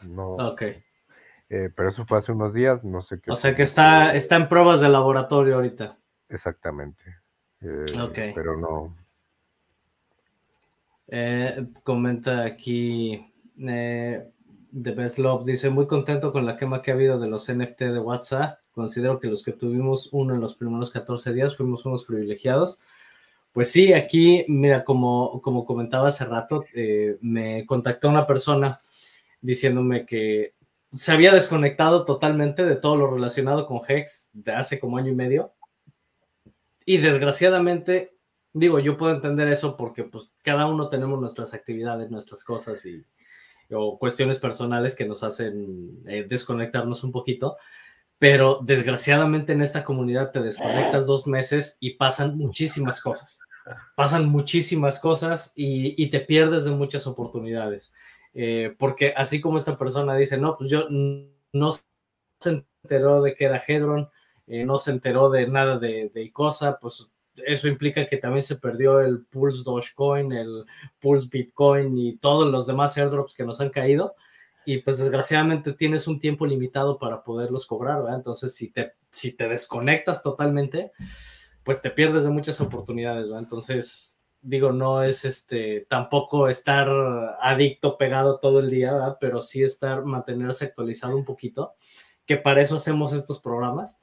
No, ok. Eh, pero eso fue hace unos días, no sé qué. O sea que está, está en pruebas de laboratorio ahorita. Exactamente. Eh, pero no. Eh, comenta aquí The Best Love, dice, muy contento con la quema que ha habido de los NFT de WhatsApp. Considero que los que tuvimos uno en los primeros 14 días fuimos unos privilegiados. Pues sí, aquí, mira, como, como comentaba hace rato, me contactó una persona diciéndome que se había desconectado totalmente de todo lo relacionado con Hex de hace como año y medio. Y desgraciadamente, digo, yo puedo entender eso porque pues cada uno tenemos nuestras actividades, nuestras cosas y o cuestiones personales que nos hacen eh, desconectarnos un poquito. Pero desgraciadamente en esta comunidad te desconectas dos meses y pasan muchísimas cosas. Pasan muchísimas cosas y, y te pierdes de muchas oportunidades. Eh, porque así como esta persona dice, no, pues yo no se enteró de que era Hedron, eh, no se enteró de nada de, de Icosa, pues eso implica que también se perdió el Pulse Dogecoin, el Pulse Bitcoin y todos los demás airdrops que nos han caído. Y pues desgraciadamente tienes un tiempo limitado para poderlos cobrar. Entonces, si te, si te desconectas totalmente, pues te pierdes de muchas oportunidades. Entonces, digo, no es este, tampoco estar adicto, pegado todo el día, pero sí estar, mantenerse actualizado un poquito, que para eso hacemos estos programas.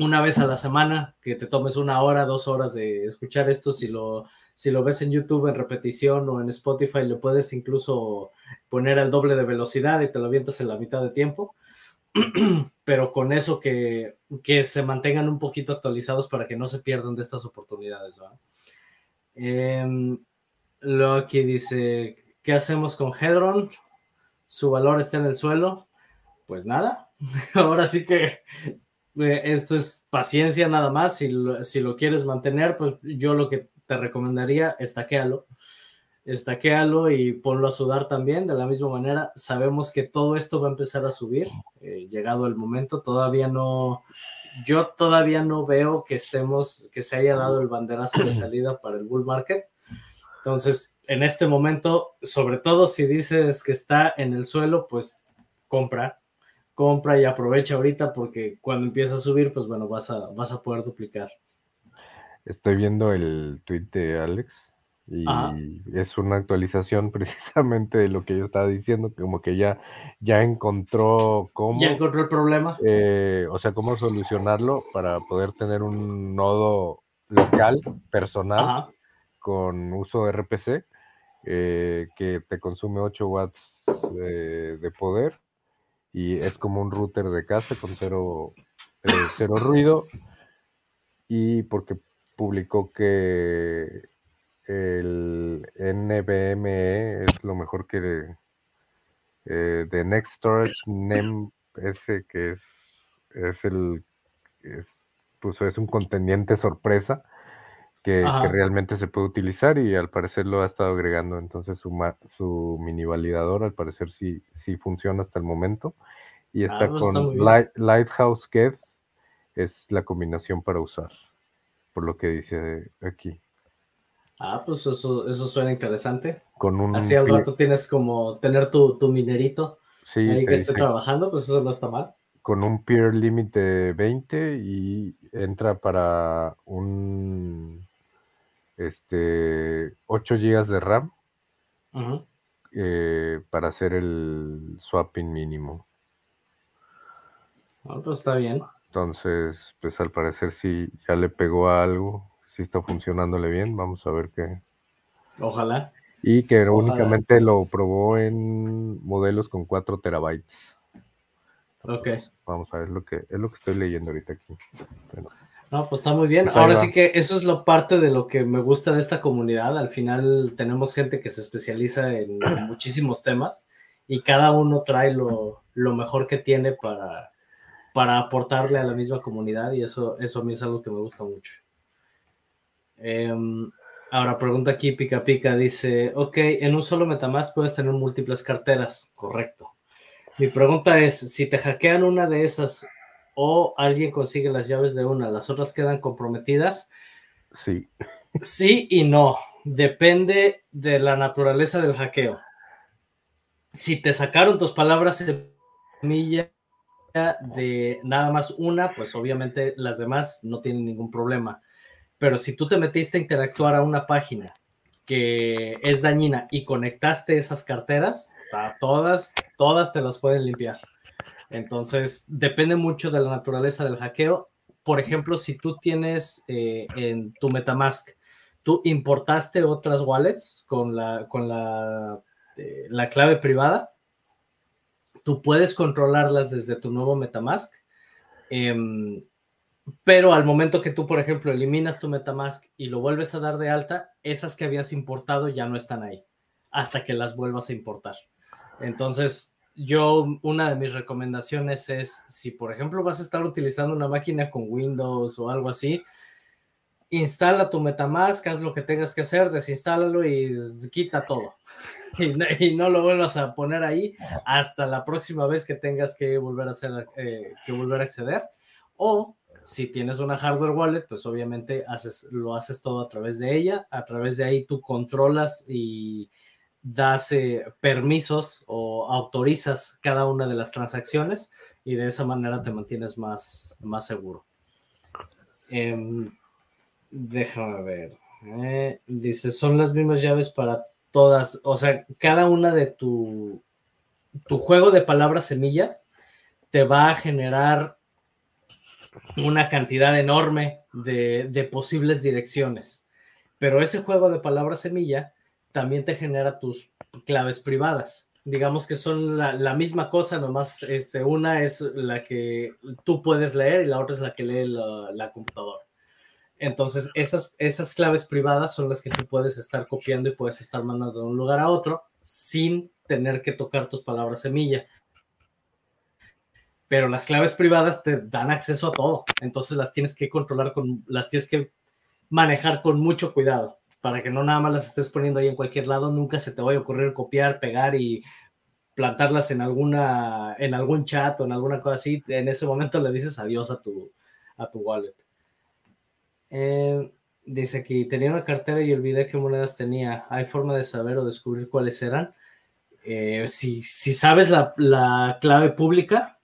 Una vez a la semana, que te tomes una hora, dos horas de escuchar esto, si lo, si lo ves en YouTube en repetición o en Spotify, lo puedes incluso poner al doble de velocidad y te lo avientas en la mitad de tiempo. Pero con eso que, que se mantengan un poquito actualizados para que no se pierdan de estas oportunidades. Eh, lo que dice, ¿qué hacemos con Hedron? Su valor está en el suelo. Pues nada, ahora sí que eh, esto es paciencia nada más. Si lo, si lo quieres mantener, pues yo lo que te recomendaría, estaquealo. Estaquealo y ponlo a sudar también. De la misma manera, sabemos que todo esto va a empezar a subir. Eh, llegado el momento, todavía no, yo todavía no veo que estemos, que se haya dado el banderazo de salida para el bull market. Entonces, en este momento, sobre todo si dices que está en el suelo, pues compra, compra y aprovecha ahorita porque cuando empieza a subir, pues bueno, vas a, vas a poder duplicar. Estoy viendo el tweet de Alex y es una actualización precisamente de lo que yo estaba diciendo, como que ya, ya encontró cómo... Ya encontró el problema. Eh, o sea, cómo solucionarlo para poder tener un nodo local, personal, con uso de RPC, eh, que te consume 8 watts de, poder y es como un router de casa con cero, eh, cero ruido y porque publicó que el NVMe es lo mejor que eh, de Next Storage NEM ese que es, es el es, pues es un contendiente sorpresa que, realmente se puede utilizar y al parecer lo ha estado agregando entonces su, su mini validador al parecer sí, sí funciona hasta el momento. Y está ah, pues con Lighthouse Get es la combinación para usar por lo que dice aquí. Ah, pues eso, eso suena interesante. Con un Así al rato tienes como tener tu, tu minerito ahí que esté trabajando, pues eso no está mal. Con un peer limit de 20 y entra para un este 8 GB de RAM eh, para hacer el swapping mínimo. Ah, pues está bien. Entonces, pues al parecer sí ya le pegó a algo si está funcionándole bien. Vamos a ver qué. Ojalá. Y que únicamente lo probó en modelos con 4 terabytes. ok. Vamos a ver lo que es lo que estoy leyendo ahorita aquí. No, pues está muy bien. Pues Ahora sí que eso es lo parte de lo que me gusta de esta comunidad. Al final tenemos gente que se especializa en muchísimos temas y cada uno trae lo, lo mejor que tiene para, para aportarle a la misma comunidad y eso, eso a mí es algo que me gusta mucho. Em, ahora pregunta aquí Pica Pica, dice, ok, en un solo Metamask puedes tener múltiples carteras, correcto. Mi pregunta es, si te hackean una de esas o alguien consigue las llaves de una, ¿las otras quedan comprometidas? Sí. Sí y no, depende de la naturaleza del hackeo. Si te sacaron tus palabras semilla de nada más una, pues obviamente las demás no tienen ningún problema pero si tú te metiste a interactuar a una página que es dañina y conectaste esas carteras, todas, todas te las pueden limpiar. Entonces, depende mucho de la naturaleza del hackeo. Por ejemplo, si tú tienes eh, en tu Metamask, tú importaste otras wallets con la, con la, eh, la clave privada, tú puedes controlarlas desde tu nuevo Metamask. Em, pero al momento que tú, por ejemplo, eliminas tu Metamask y lo vuelves a dar de alta, esas que habías importado ya no están ahí, hasta que las vuelvas a importar. Entonces, yo, una de mis recomendaciones es, si por ejemplo vas a estar utilizando una máquina con Windows o algo así, instala tu Metamask, haz lo que tengas que hacer, desinstálalo y quita todo. Y no, lo vuelvas a poner ahí hasta la próxima vez que tengas que volver a hacer, eh, que volver a acceder. O si tienes una hardware wallet, pues obviamente haces, lo haces todo a través de ella. A través de ahí tú controlas y das eh, permisos o autorizas cada una de las transacciones y de esa manera te mantienes más, más seguro. Em, déjame ver. Eh, dice, son las mismas llaves para todas, o sea, cada una de tu, tu juego de palabras semilla te va a generar una cantidad enorme de, posibles direcciones. Pero ese juego de palabras semilla también te genera tus claves privadas. Digamos que son la, misma cosa, nomás este, una es la que tú puedes leer y la otra es la que lee la, computadora. Entonces, esas, esas claves privadas son las que tú puedes estar copiando y puedes estar mandando de un lugar a otro sin tener que tocar tus palabras semilla pero las claves privadas te dan acceso a todo, entonces las tienes que controlar con, las tienes que manejar con mucho cuidado para que no nada más las estés poniendo ahí en cualquier lado, nunca se te vaya a ocurrir copiar, pegar y plantarlas en alguna, en algún chat o en alguna cosa así, en ese momento le dices adiós a tu, a tu wallet. Eh, dice aquí, tenía una cartera y olvidé qué monedas tenía. ¿Hay forma de saber o descubrir cuáles eran? Eh, si, si, sabes la, la clave pública,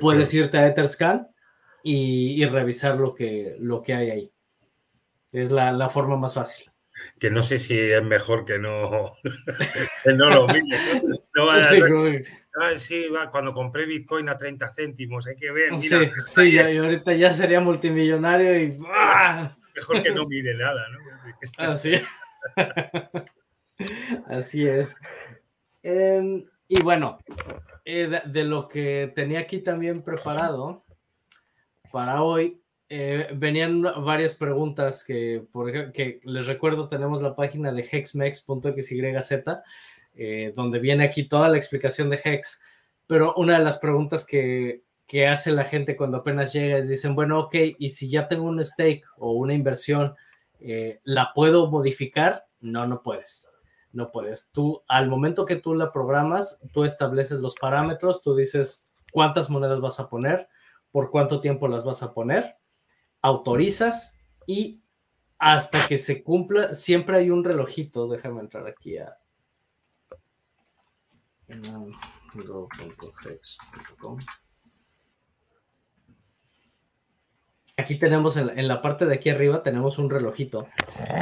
puedes irte a Etherscan y, y, revisar lo que, lo que hay ahí. Es la, la, forma más fácil. Que no sé si es mejor que no, que no lo mire. No sí, va, cuando compré Bitcoin a 30 céntimos, hay que ver. Mira, sí, sí y ahorita ya sería multimillonario y. Mejor que no mire nada, ¿no? Así, Así es. Em, Y bueno, eh, de, lo que tenía aquí también preparado para hoy, eh, venían varias preguntas que, por ejemplo, que les recuerdo, tenemos la página de hexmex.xyz, eh, donde viene aquí toda la explicación de Hex, pero una de las preguntas que, que hace la gente cuando apenas llega es, dicen, bueno, ok, y si ya tengo un stake o una inversión, ¿la puedo modificar? No, no puedes no puedes. Tú, al momento que tú la programas, tú estableces los parámetros, tú dices cuántas monedas vas a poner, por cuánto tiempo las vas a poner, autorizas y hasta que se cumpla, siempre hay un relojito, déjame entrar aquí a Aquí tenemos en, la parte de aquí arriba, tenemos un relojito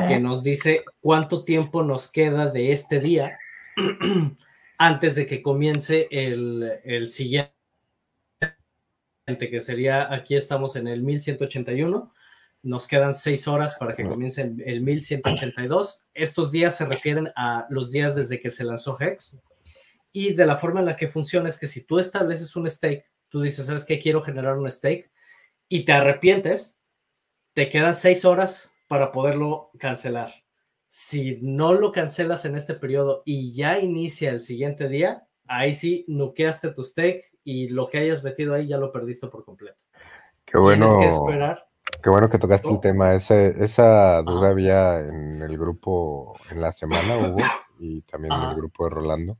que nos dice cuánto tiempo nos queda de este día antes de que comience el, siguiente, que sería, aquí estamos en el 1181, nos quedan seis horas para que comience el, el 1182. Estos días se refieren a los días desde que se lanzó Hex. Y de la forma en la que funciona es que si tú estableces un stake, tú dices, ¿sabes qué? Quiero generar un stake y te arrepientes, te quedan seis horas para poderlo cancelar. Si no lo cancelas en este periodo y ya inicia el siguiente día, ahí sí nuqueaste tu stake y lo que hayas metido ahí ya lo perdiste por completo. Qué bueno. Tienes que esperar. Qué bueno que tocaste el tema. esa duda había en el grupo en la semana, hubo, y también en el grupo de Rolando.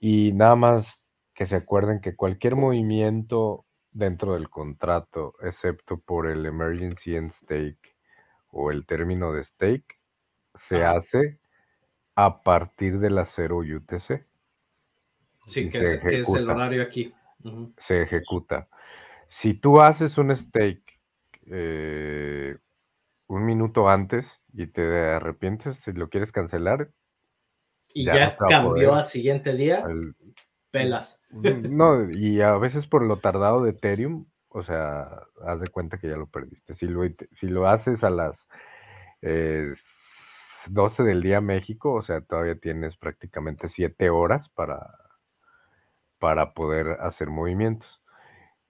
Y nada más que se acuerden que cualquier movimiento dentro del contrato, excepto por el emergency end stake o el término de stake, se hace a partir de la 0 UTC. Sí, que es, el horario aquí. Se ejecuta. Si tú haces un stake eh, un minuto antes y te arrepientes, si lo quieres cancelar. Y ya, cambió al siguiente día. Pelas. No, y a veces por lo tardado de Ethereum, o sea, haz de cuenta que ya lo perdiste. Si lo, si lo haces a las 12 eh, del día México, o sea, todavía tienes prácticamente 7 horas para, para poder hacer movimientos.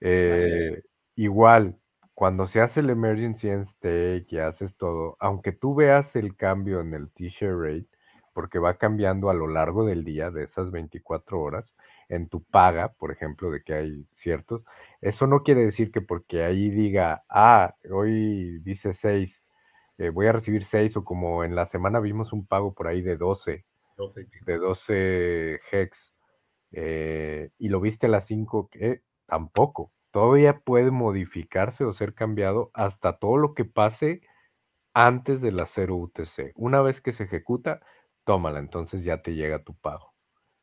Eh, igual, cuando se hace el emergency en stake y haces todo, aunque tú veas el cambio en el t-shirt rate, porque va cambiando a lo largo del día de esas 24 horas, en tu paga, por ejemplo, de que hay ciertos, eso no quiere decir que porque ahí diga, ah, hoy dice 6, eh, voy a recibir 6 o como en la semana vimos un pago por ahí de 12, de 12 hex, eh, y lo viste a las 5, que tampoco, todavía puede modificarse o ser cambiado hasta todo lo que pase antes de la 0 UTC. Una vez que se ejecuta, tómala, entonces ya te llega tu pago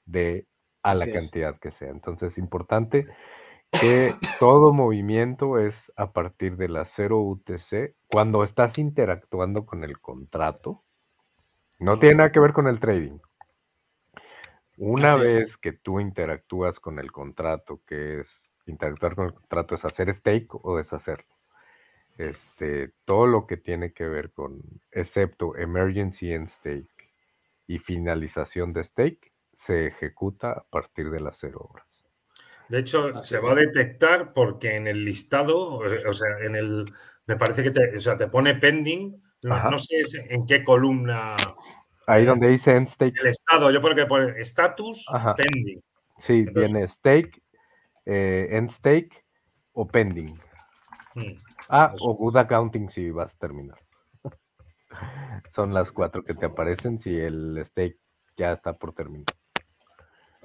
de a la cantidad que sea. Entonces es importante que todo movimiento es a partir de la 0 UTC cuando estás interactuando con el contrato. No tiene nada que ver con el trading. Una vez que tú interactúas con el contrato, que es interactuar con el contrato, es hacer stake o deshacerlo. Este, todo lo que tiene que ver con, excepto emergency and stake y finalización de stake, se ejecuta a partir de las cero horas. De hecho, se va a detectar porque en el listado, eh, o sea, en el, me parece que te, o sea, te pone pending, no, sé en qué columna. Ahí donde dice end stake. El estado, yo creo que pone status pending. Sí, tiene stake, eh, end stake o pending. Hmm, ah, o good accounting si vas a terminar. Son las cuatro que te aparecen si el stake ya está por terminar.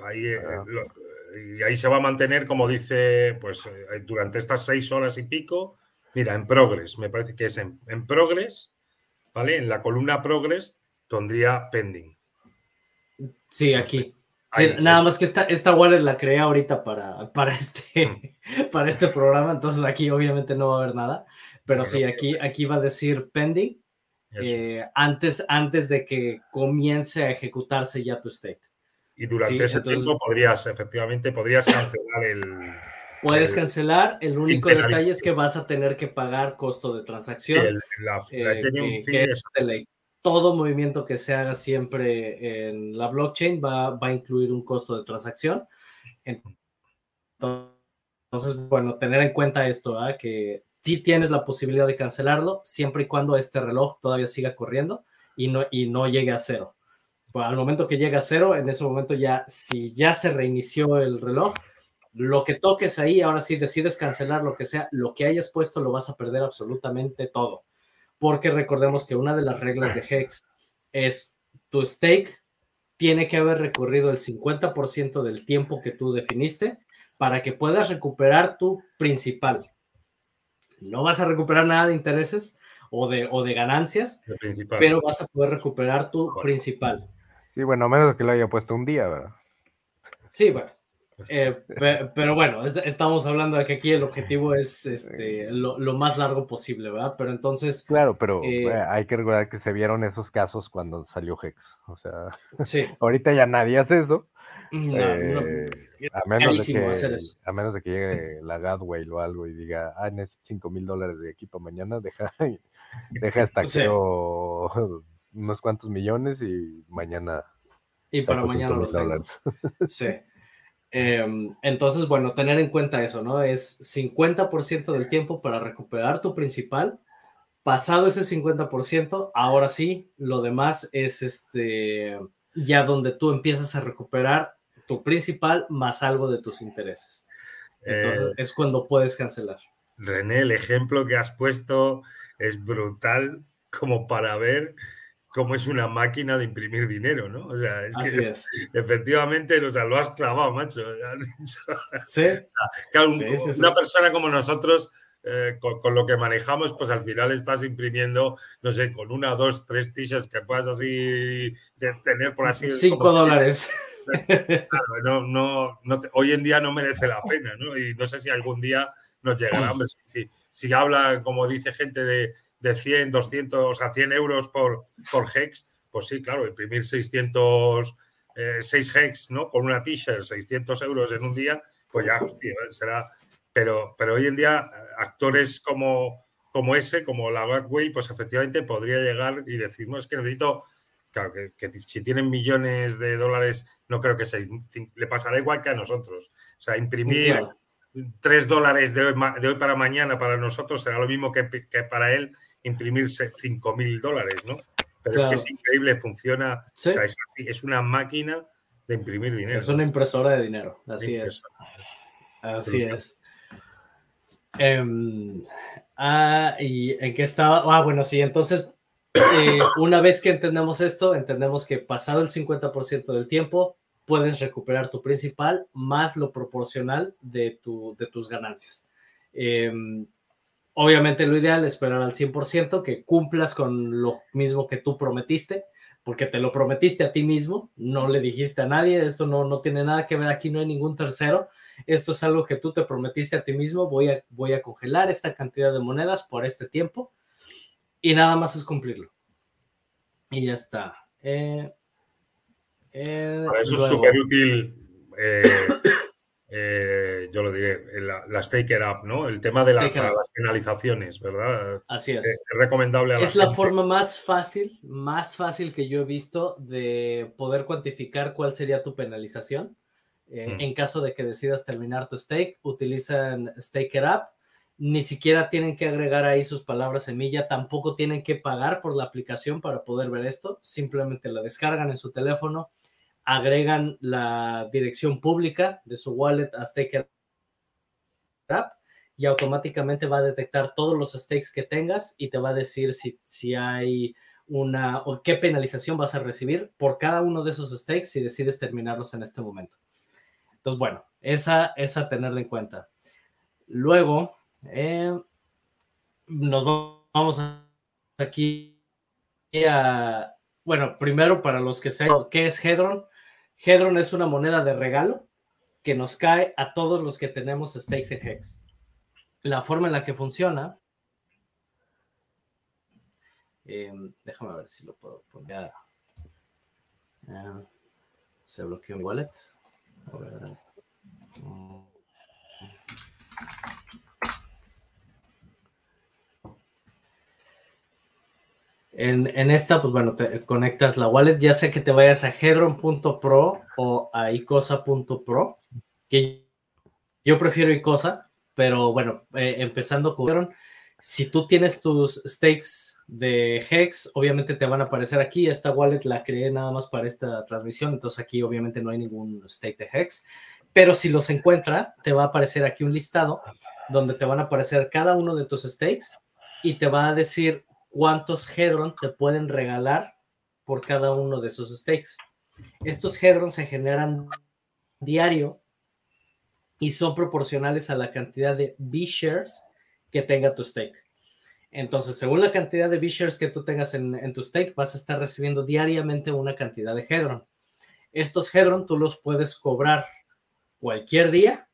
Ahí, eh, eh, y ahí se va a mantener, como dice, pues durante estas seis horas y pico. Mira, en Progress, me parece que es en, Progress, ¿vale? En la columna Progress pondría pending. Sí, aquí. nada más que esta, esta wallet la creé ahorita para, para, este, para este programa, entonces aquí obviamente no va a haber nada, pero sí, aquí, aquí va a decir pending antes, antes de que comience a ejecutarse ya tu state. Y durante ese tiempo podrías, efectivamente, podrías cancelar el... Puedes cancelar, el único detalle es que vas a tener que pagar costo de transacción. Sí, la, eh, que, es de ley. Todo movimiento que se haga siempre en la blockchain va, a incluir un costo de transacción. Entonces, bueno, tener en cuenta esto, que sí tienes la posibilidad de cancelarlo siempre y cuando este reloj todavía siga corriendo y no, y no llegue a cero. Al momento que llegue a cero, en ese momento ya, si ya se reinició el reloj, lo que toques ahí, ahora sí decides cancelar lo que sea, lo que hayas puesto lo vas a perder absolutamente todo porque recordemos que una de las reglas de Hex es tu stake tiene que haber recorrido el 50% del tiempo que tú definiste para que puedas recuperar tu principal. No vas a recuperar nada de intereses o de, o de ganancias, pero vas a poder recuperar tu principal. Sí, bueno, a menos que lo haya puesto un día, ¿verdad? Sí, bueno, eh, pero bueno, estamos hablando de que aquí el objetivo es este, lo, más largo posible, ¿verdad? Pero entonces... Claro, pero eh, hay que recordar que se vieron esos casos cuando salió Hex. O sea, sí. ahorita ya nadie hace eso. Eh, a, menos de que, a menos de que llegue la Gadway o algo y diga, ah, necesito 5 mil dólares de equipo mañana, deja, deja hasta que unos cuantos millones y mañana... Y para mañana los dólares. Sí. Em, entonces, bueno, tener en cuenta eso, ¿no? Es 50% del tiempo para recuperar tu principal. Pasado ese 50%, ahora sí, lo demás es este, ya donde tú empiezas a recuperar tu principal más algo de tus intereses. Entonces, eh, es cuando puedes cancelar. René, el ejemplo que has puesto es brutal como para ver cómo es una máquina de imprimir dinero, ¿no? O sea, es que efectivamente o sea, lo has clavado, macho. Sí. una persona como nosotros, eh, con, lo que manejamos, pues al final estás imprimiendo, no sé, con una, dos, tres t-shirts que puedas así tener por así. Cinco dólares. Claro, no, no, hoy en día no merece la pena, ¿no? Y no sé si algún día nos llegará. Hombre, si, si habla, como dice gente de de 100, 200, o sea, 100 euros por, por hex, pues sí, claro, imprimir 600, 6 eh, hex, ¿no? Con una t-shirt, 600 euros en un día, pues ya, hostia, será... Pero, pero hoy en día, actores como, como ese, como la Way, pues efectivamente podría llegar y decir, no, es que necesito, claro, que, si tienen millones de dólares, no creo que se, le pasará igual que a nosotros. O sea, imprimir... 3 dólares de hoy, de hoy, para mañana para nosotros será lo mismo que, que para él imprimirse 5 mil dólares, ¿no? Pero es que es increíble, funciona, es, una máquina de imprimir dinero. Es una impresora de dinero, así es. Así es. Em, ah, ¿y en qué estaba? Ah, bueno, sí, entonces, eh, una vez que entendemos esto, entendemos que pasado el 50% del tiempo, puedes recuperar tu principal más lo proporcional de, tu, de tus ganancias. Eh, Obviamente lo ideal es esperar al 100%, que cumplas con lo mismo que tú prometiste, porque te lo prometiste a ti mismo, no le dijiste a nadie, esto no, no tiene nada que ver aquí, no hay ningún tercero, esto es algo que tú te prometiste a ti mismo, voy a, voy a congelar esta cantidad de monedas por este tiempo y nada más es cumplirlo. Y ya está. Eh, eh, eso es súper útil. Eh, eh, yo lo diré, la, la Staker Up, ¿no? El tema de las penalizaciones, ¿verdad? Así es. Es, recomendable a la Es la forma más fácil, más fácil que yo he visto de poder cuantificar cuál sería tu penalización. Eh, mm. En caso de que decidas terminar tu stake, utilizan Staker Up. Ni siquiera tienen que agregar ahí sus palabras semilla, tampoco tienen que pagar por la aplicación para poder ver esto. Simplemente la descargan en su teléfono, agregan la dirección pública de su wallet a Staker App y automáticamente va a detectar todos los stakes que tengas y te va a decir si, si hay una o qué penalización vas a recibir por cada uno de esos stakes si decides terminarlos en este momento. Entonces, bueno, esa es a tenerla en cuenta. Luego, eh, nos vamos aquí a, bueno, primero para los que sepan qué es Hedron, Hedron es una moneda de regalo que nos cae a todos los que tenemos stakes en Hex. La forma en la que funciona, em, déjame ver si lo puedo poner. Eh, se bloqueó un wallet. A ver, En, esta, pues bueno, te conectas la wallet, ya sea que te vayas a hedron.pro o a icosa.pro, que yo prefiero icosa, pero bueno, eh, empezando con Hedron, si tú tienes tus stakes de Hex, obviamente te van a aparecer aquí. Esta wallet la creé nada más para esta transmisión, entonces aquí obviamente no hay ningún stake de Hex. Pero si los encuentra, te va a aparecer aquí un listado donde te van a aparecer cada uno de tus stakes y te va a decir cuántos Hedron te pueden regalar por cada uno de esos stakes. Estos Hedron se generan diario y son proporcionales a la cantidad de B-shares que tenga tu stake. Entonces, según la cantidad de B-shares que tú tengas en, en, tu stake, vas a estar recibiendo diariamente una cantidad de Hedron. Estos Hedron tú los puedes cobrar cualquier día.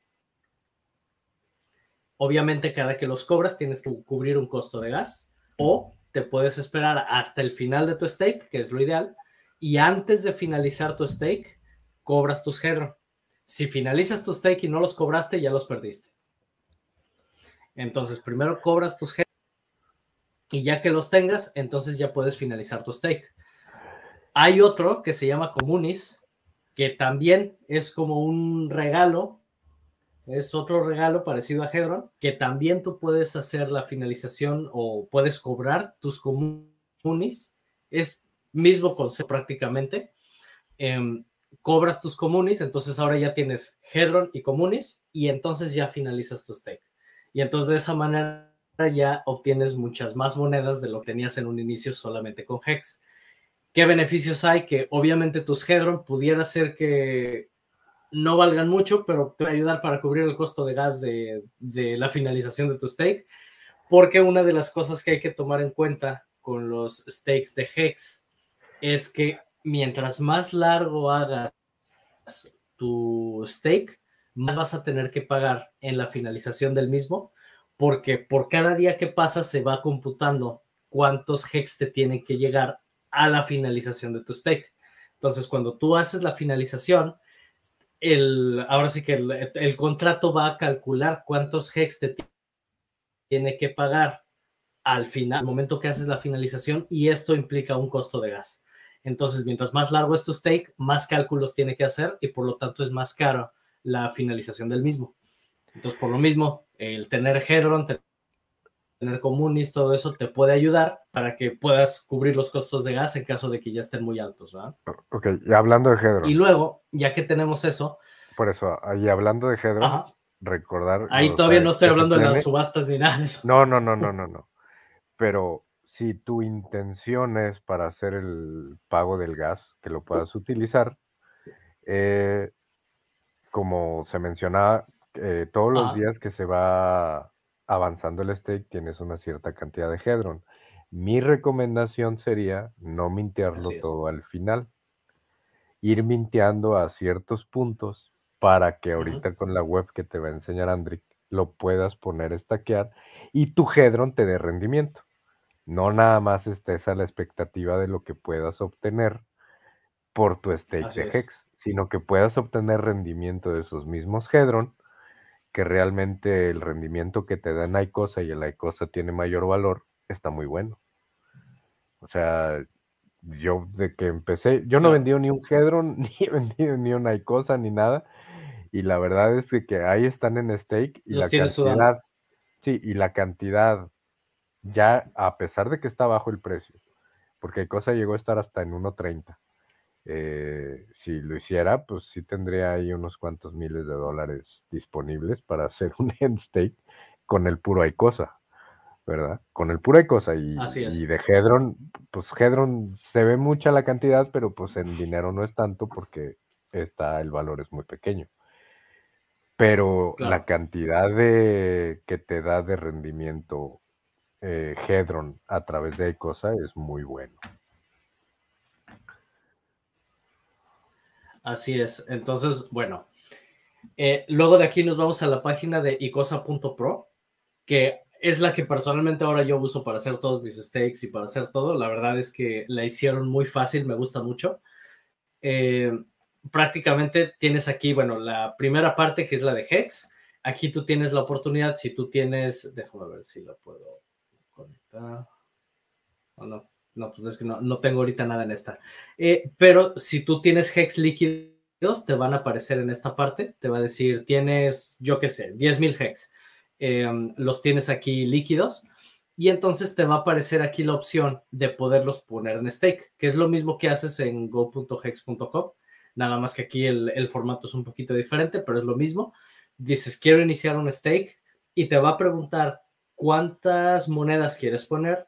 Obviamente, cada que los cobras tienes que cubrir un costo de gas o te puedes esperar hasta el final de tu stake, que es lo ideal, y antes de finalizar tu stake, cobras tus Hedron. Si finalizas tu stake y no los cobraste, ya los perdiste. Entonces, primero cobras tus Hedron y ya que los tengas, entonces ya puedes finalizar tu stake. Hay otro que se llama Comunis, que también es como un regalo, es otro regalo parecido a Hedron, que también tú puedes hacer la finalización o puedes cobrar tus comunis. Es mismo concepto prácticamente. Em, cobras tus comunis, entonces ahora ya tienes Hedron y comunis y entonces ya finalizas tu stake. Y entonces de esa manera ya obtienes muchas más monedas de lo que tenías en un inicio solamente con Hex. ¿Qué beneficios hay? Que obviamente tus Hedron pudiera ser que no valgan mucho, pero te va a ayudar para cubrir el costo de gas de, la finalización de tu stake. Porque una de las cosas que hay que tomar en cuenta con los stakes de Hex es que mientras más largo hagas tu stake, más vas a tener que pagar en la finalización del mismo, porque por cada día que pasa se va computando cuántos hex te tienen que llegar a la finalización de tu stake. Entonces, cuando tú haces la finalización, el, ahora sí que el, contrato va a calcular cuántos hex te tiene que pagar al final, al momento que haces la finalización, y esto implica un costo de gas. Entonces, mientras más largo es tu stake, más cálculos tiene que hacer y por lo tanto es más caro la finalización del mismo. Entonces, por lo mismo, el tener Hedron, tener Comunis, todo eso te puede ayudar para que puedas cubrir los costos de gas en caso de que ya estén muy altos, ¿verdad? Ok, y hablando de Hedron. Y luego, ya que tenemos eso. Por eso, ahí hablando de Hedron, recordar. Ahí todavía no estoy hablando de las subastas ni nada de eso. No, no, no, no, no, no. Pero si tu intención es para hacer el pago del gas, que lo puedas utilizar, eh, como se mencionaba, eh, todos los días que se va avanzando el stake tienes una cierta cantidad de Hedron. Mi recomendación sería no mintearlo todo al final. Ir minteando a ciertos puntos para que ahorita con la web que te va a enseñar Andrick lo puedas poner a stackear y tu Hedron te dé rendimiento. No nada más estés a la expectativa de lo que puedas obtener por tu stake de Hex, sino que puedas obtener rendimiento de esos mismos Hedron que realmente el rendimiento que te da en Icosa y el Icosa tiene mayor valor, está muy bueno. O sea, yo de que empecé, yo no vendí ni un Hedron, ni he vendido ni una Icosa, ni nada. Y la verdad es que, ahí están en stake y la cantidad, sí, y la cantidad, ya a pesar de que está bajo el precio, porque Icosa llegó a estar hasta en 1.30. Eh, si lo hiciera, pues sí tendría ahí unos cuantos miles de dólares disponibles para hacer un end stake con el puro Icosa, ¿verdad? Con el puro Icosa y, y de Hedron, pues Hedron se ve mucha la cantidad, pero pues en dinero no es tanto porque está, el valor es muy pequeño. Pero la cantidad de que te da de rendimiento eh, Hedron a través de Icosa es muy bueno. Así es. Entonces, bueno, eh, luego de aquí nos vamos a la página de icosa.pro, que es la que personalmente ahora yo uso para hacer todos mis stakes y para hacer todo. La verdad es que la hicieron muy fácil, me gusta mucho. Eh, prácticamente tienes aquí, bueno, la primera parte que es la de Hex. Aquí tú tienes la oportunidad, si tú tienes, déjame ver si la puedo conectar. O no, No, pues es que no, no tengo ahorita nada en esta. Eh, pero si tú tienes hex líquidos, te van a aparecer en esta parte. Te va a decir, tienes, yo qué sé, 10.000 hex. Em, los tienes aquí líquidos. Y entonces te va a aparecer aquí la opción de poderlos poner en stake, que es lo mismo que haces en go.hex.com. Nada más que aquí el, el formato es un poquito diferente, pero es lo mismo. Dices, quiero iniciar un stake y te va a preguntar cuántas monedas quieres poner,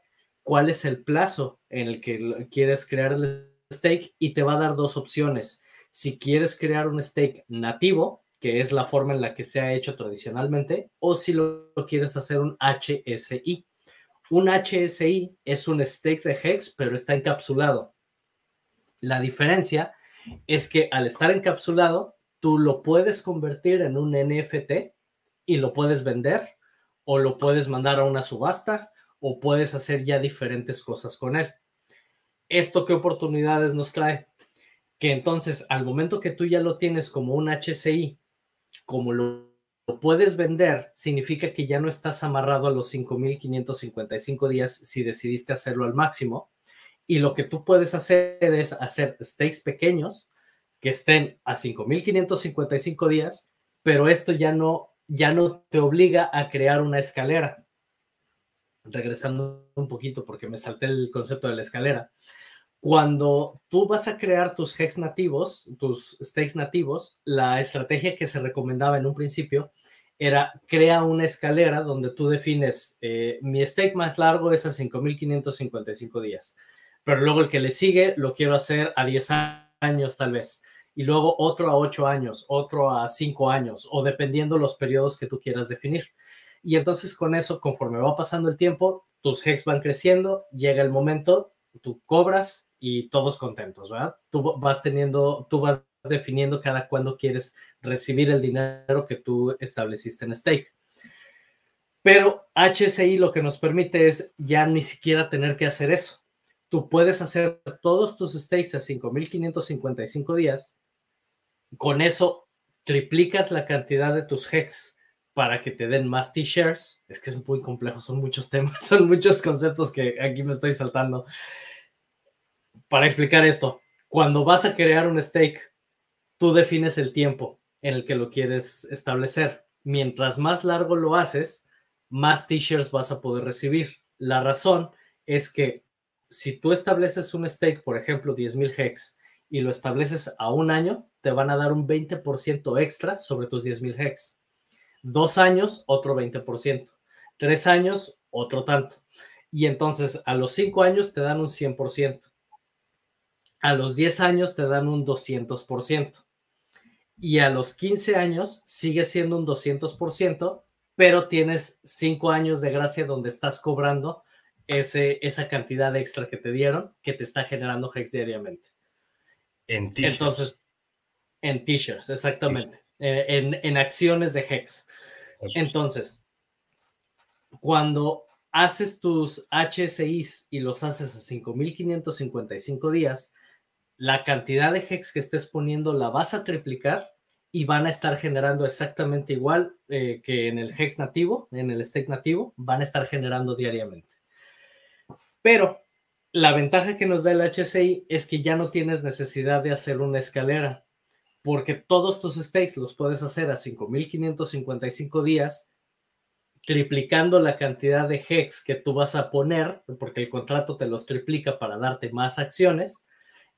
cuál es el plazo en el que quieres crear el stake y te va a dar dos opciones. Si quieres crear un stake nativo, que es la forma en la que se ha hecho tradicionalmente, o si lo, quieres hacer un HSI. Un HSI es un stake de Hex, pero está encapsulado. La diferencia es que al estar encapsulado, tú lo puedes convertir en un NFT y lo puedes vender o lo puedes mandar a una subasta o puedes hacer ya diferentes cosas con él. ¿Esto qué oportunidades nos trae? Que entonces al momento que tú ya lo tienes como un HCI, como lo, puedes vender, significa que ya no estás amarrado a los 5.555 días si decidiste hacerlo al máximo. Y lo que tú puedes hacer es hacer stakes pequeños que estén a 5.555 días, pero esto ya no ya no te obliga a crear una escalera. Regresando un poquito porque me salté el concepto de la escalera. Cuando tú vas a crear tus hex nativos, tus stakes nativos, la estrategia que se recomendaba en un principio era crea una escalera donde tú defines eh, mi stake más largo es a 5.555 días, pero luego el que le sigue lo quiero hacer a 10 años tal vez y luego otro a ocho años, otro a cinco años, o dependiendo los periodos que tú quieras definir. Y entonces con eso, conforme va pasando el tiempo, tus hex van creciendo, llega el momento, tú cobras y todos contentos, ¿verdad? Tú vas teniendo, tú vas definiendo cada cuándo quieres recibir el dinero que tú estableciste en stake. Pero HSI lo que nos permite es ya ni siquiera tener que hacer eso. Tú puedes hacer todos tus stakes a 5.555 días con eso triplicas la cantidad de tus hex para que te den más t-shirts. Es que es muy complejo, son muchos temas, son muchos conceptos que aquí me estoy saltando. Para explicar esto, cuando vas a crear un stake, tú defines el tiempo en el que lo quieres establecer. Mientras más largo lo haces, más t-shirts vas a poder recibir. La razón es que si tú estableces un stake, por ejemplo, 10.000 hex, y lo estableces a un año, te van a dar un 20% extra sobre tus 10.000 hex. Dos años, otro 20%. Tres años, otro tanto. Y entonces a los cinco años te dan un 100%. A los 10 años te dan un 200%. Y a los 15 años sigue siendo un 200%, pero tienes cinco años de gracia donde estás cobrando ese, esa cantidad extra que te dieron, que te está generando hex diariamente. En t-shirts. Entonces, en t-shirts, exactamente. Eh, en, acciones de Hex. Entonces, cuando haces tus HSIs y los haces a 5.555 días, la cantidad de Hex que estés poniendo la vas a triplicar y van a estar generando exactamente igual eh, que en el Hex nativo, en el stake nativo, van a estar generando diariamente. Pero la ventaja que nos da el HCI es que ya no tienes necesidad de hacer una escalera, porque todos tus stakes los puedes hacer a 5.555 días, triplicando la cantidad de hex que tú vas a poner, porque el contrato te los triplica para darte más acciones.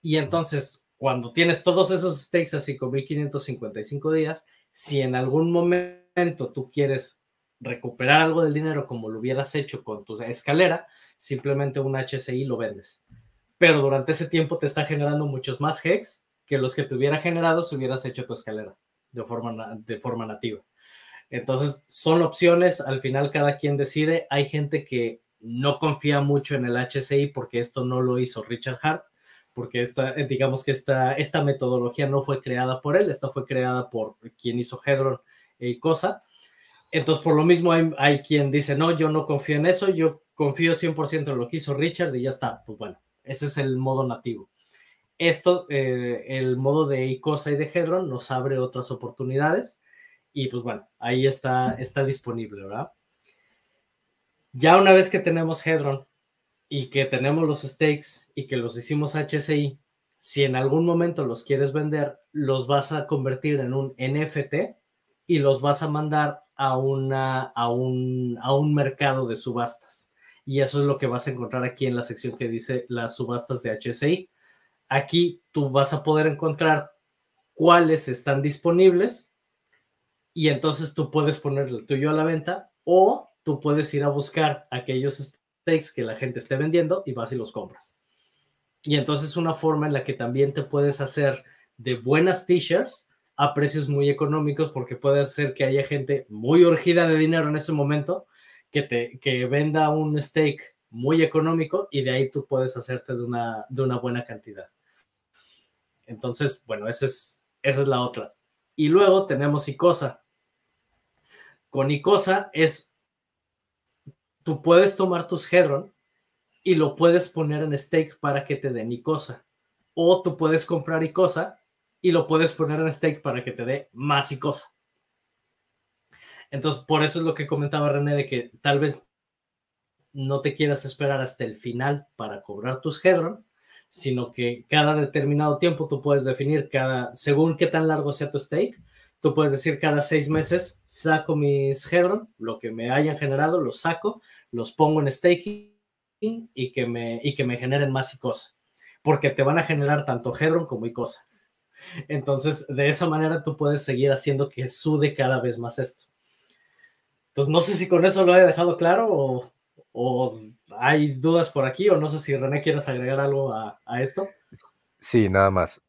Y entonces, cuando tienes todos esos stakes a 5.555 días, si en algún momento tú quieres recuperar algo del dinero como lo hubieras hecho con tu escalera, simplemente un HCI lo vendes. Pero durante ese tiempo te está generando muchos más hex que los que te hubiera generado si hubieras hecho tu escalera de forma, de forma nativa. Entonces, son opciones, al final cada quien decide. Hay gente que no confía mucho en el HCI porque esto no lo hizo Richard Hart, porque esta, digamos que esta, esta metodología no fue creada por él, esta fue creada por quien hizo Hedron y cosa. Entonces, por lo mismo hay, hay, quien dice, no, yo no confío en eso, yo confío 100% en lo que hizo Richard y ya está. Pues bueno, ese es el modo nativo. Esto, eh, el modo de ICOSA y de Hedron nos abre otras oportunidades y pues bueno, ahí está, está disponible, ¿verdad? Ya una vez que tenemos Hedron y que tenemos los stakes y que los hicimos HCI, si en algún momento los quieres vender, los vas a convertir en un NFT y los vas a mandar a, una, a, un, a un mercado de subastas. Y eso es lo que vas a encontrar aquí en la sección que dice las subastas de HCI. Aquí tú vas a poder encontrar cuáles están disponibles y entonces tú puedes poner el tuyo a la venta o tú puedes ir a buscar aquellos stakes que la gente esté vendiendo y vas y los compras. Y entonces es una forma en la que también te puedes hacer de buenas t-shirts a precios muy económicos porque puede ser que haya gente muy urgida de dinero en ese momento que te que venda un steak muy económico y de ahí tú puedes hacerte de una, de una buena cantidad. Entonces, bueno, esa es, esa es la otra. Y luego tenemos Icosa. Con Icosa es, tú puedes tomar tus Hedron y lo puedes poner en stake para que te den Icosa. O tú puedes comprar Icosa y lo puedes poner en stake para que te dé más Icosa. Entonces, por eso es lo que comentaba René, de que tal vez no te quieras esperar hasta el final para cobrar tus Hedron, sino que cada determinado tiempo tú puedes definir cada, según qué tan largo sea tu stake, tú puedes decir cada seis meses saco mis Hedron, lo que me hayan generado, los saco, los pongo en staking y que me, y que me generen más ICOSA, porque te van a generar tanto Hedron como ICOSA. Entonces, de esa manera tú puedes seguir haciendo que sude cada vez más esto. Entonces, no sé si con eso lo he dejado claro o hay dudas por aquí, o no sé si René quieres agregar algo a, esto. Sí, nada más.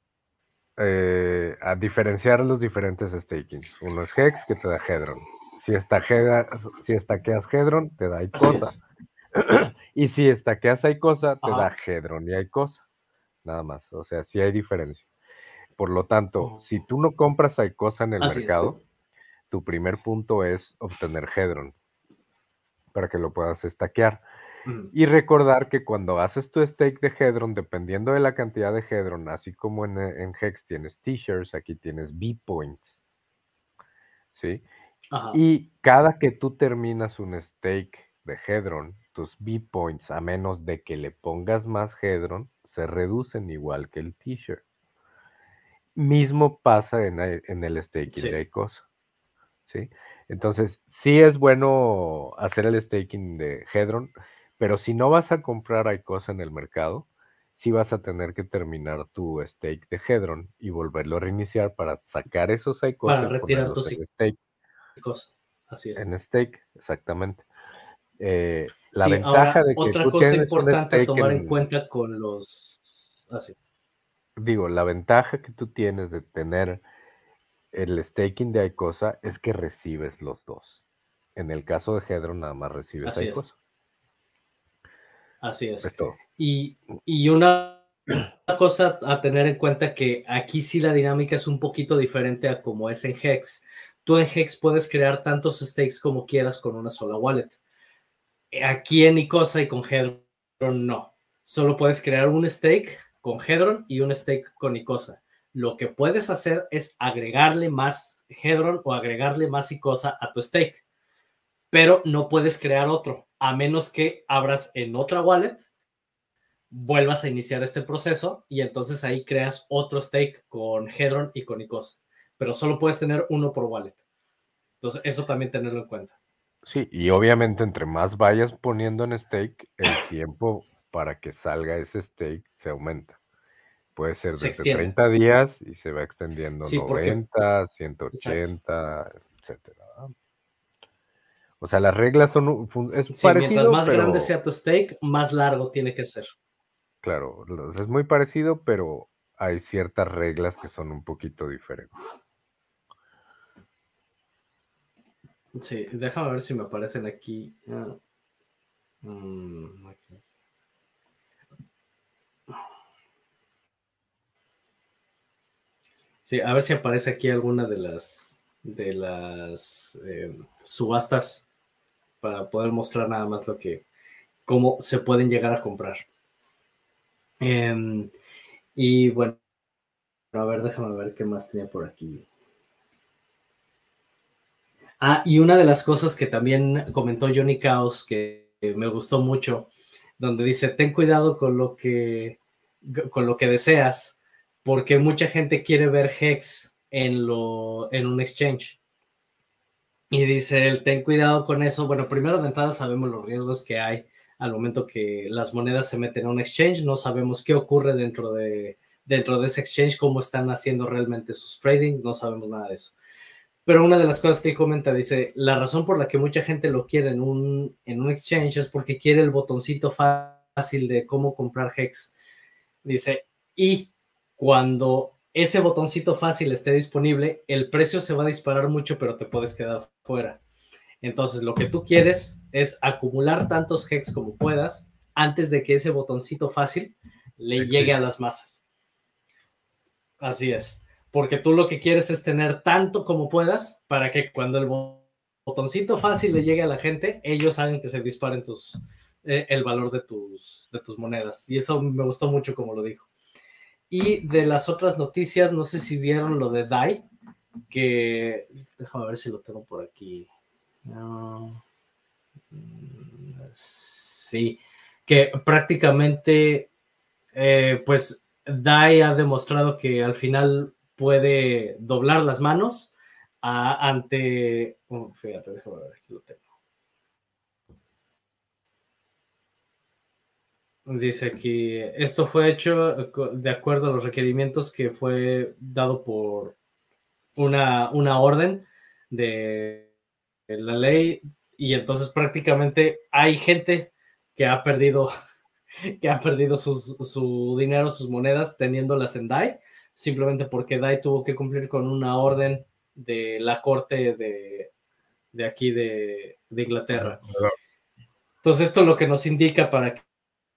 Eh, a diferenciar los diferentes stakings. Uno es Hex que te da Hedron. Si, si estaqueas Hedron, te da Icosa. y si estaqueas Icosa, te da Hedron y Icosa. Nada más. O sea, sí hay diferencia. Por lo tanto, si tú no compras Icosa en el mercado, tu primer punto es obtener Hedron para que lo puedas estaquear. Y recordar que cuando haces tu stake de Hedron, dependiendo de la cantidad de Hedron, así como en, en Hex tienes t-shirts, aquí tienes B-points. ¿Sí? Y cada que tú terminas un stake de Hedron, tus B-points, a menos de que le pongas más Hedron, se reducen igual que el t-shirt. Mismo pasa en, el staking de ICOSA. ¿sí? Entonces, sí es bueno hacer el staking de Hedron, pero si no vas a comprar ICOSA en el mercado, sí vas a tener que terminar tu stake de Hedron y volverlo a reiniciar para sacar esos ICOSA. Para retirar tus stake. Así es. En stake, exactamente. Eh, la ventaja de que otra cosa importante tomar en, cuenta con los así. Digo, la ventaja que tú tienes de tener el staking de Icosa es que recibes los dos. En el caso de Hedron, nada más recibes Así Icosa. Así es. Y, y una, cosa a tener en cuenta que aquí sí la dinámica es un poquito diferente a como es en Hex. Tú en Hex puedes crear tantos stakes como quieras con una sola wallet. Aquí en Icosa y con Hedron no. Solo puedes crear un stake con Hedron y un stake con Icosa lo que puedes hacer es agregarle más Hedron o agregarle más Icosa a tu stake, pero no puedes crear otro, a menos que abras en otra wallet, vuelvas a iniciar este proceso y entonces ahí creas otro stake con Hedron y con Icosa, pero solo puedes tener uno por wallet. Entonces, eso también tenerlo en cuenta. Sí, y obviamente entre más vayas poniendo en stake, el tiempo para que salga ese stake se aumenta. Puede ser de 30 días y se va extendiendo 90, 180, etcétera. O sea, las reglas son es sí, Mientras más grande sea tu stake, más largo tiene que ser. Claro, es muy parecido, pero hay ciertas reglas que son un poquito diferentes. Sí, déjame ver si me aparecen aquí. Ah, mm. Sí, a ver si aparece aquí alguna de las de las eh, subastas para poder mostrar nada más lo que cómo se pueden llegar a comprar. Em, y bueno, a ver, déjame ver qué más tenía por aquí. Ah, y una de las cosas que también comentó Johnny Chaos que me gustó mucho donde dice, ten cuidado con lo que, con lo que deseas, porque mucha gente quiere ver Hex en, lo, en un exchange. Y dice él, ten cuidado con eso. Bueno, primero de entrada sabemos los riesgos que hay al momento que las monedas se meten a un exchange, no sabemos qué ocurre dentro de, dentro de ese exchange, cómo están haciendo realmente sus tradings, no sabemos nada de eso. Pero una de las cosas que él comenta dice, la razón por la que mucha gente lo quiere en un, en un exchange es porque quiere el botoncito fácil de cómo comprar Hex. Dice, y cuando ese botoncito fácil esté disponible, el precio se va a disparar mucho, pero te puedes quedar fuera. Entonces, lo que tú quieres es acumular tantos Hex como puedas antes de que ese botoncito fácil le llegue a las masas. Así es porque tú lo que quieres es tener tanto como puedas para que cuando el botoncito fácil le llegue a la gente, ellos hagan que se disparen tus, eh, el valor de tus, de tus monedas. Y eso me gustó mucho como lo dijo. Y de las otras noticias, no sé si vieron lo de DAI, que déjame ver si lo tengo por aquí. Sí, que prácticamente, eh, pues DAI ha demostrado que al final puede doblar las manos ante. Oh, fíjate, déjame ver, aquí lo tengo. Dice aquí, esto fue hecho de acuerdo a los requerimientos que fue dado por una, una orden de la ley y entonces prácticamente hay gente que ha perdido que ha perdido su dinero, sus monedas teniéndolas en DAI simplemente porque Dai tuvo que cumplir con una orden de la corte de, aquí de, Inglaterra. Entonces esto es lo que nos indica para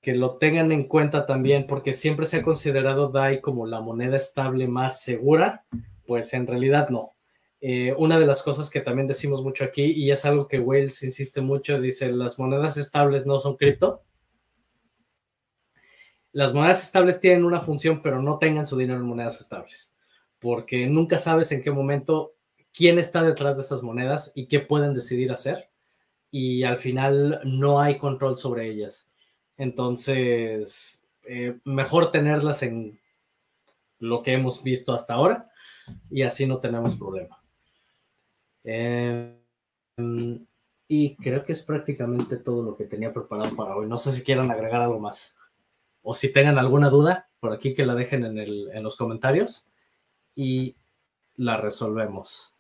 que lo tengan en cuenta también, porque siempre se ha considerado DAI como la moneda estable más segura, pues en realidad no. Eh, una de las cosas que también decimos mucho aquí, y es algo que Wales insiste mucho, dice, las monedas estables no son cripto, las monedas estables tienen una función, pero no tengan su dinero en monedas estables, porque nunca sabes en qué momento quién está detrás de esas monedas y qué pueden decidir hacer, y al final no hay control sobre ellas. Entonces, eh, mejor tenerlas en lo que hemos visto hasta ahora y así no tenemos problema. Em, y creo que es prácticamente todo lo que tenía preparado para hoy. No sé si quieran agregar algo más o si tengan alguna duda, por aquí que la dejen en, los comentarios y la resolvemos.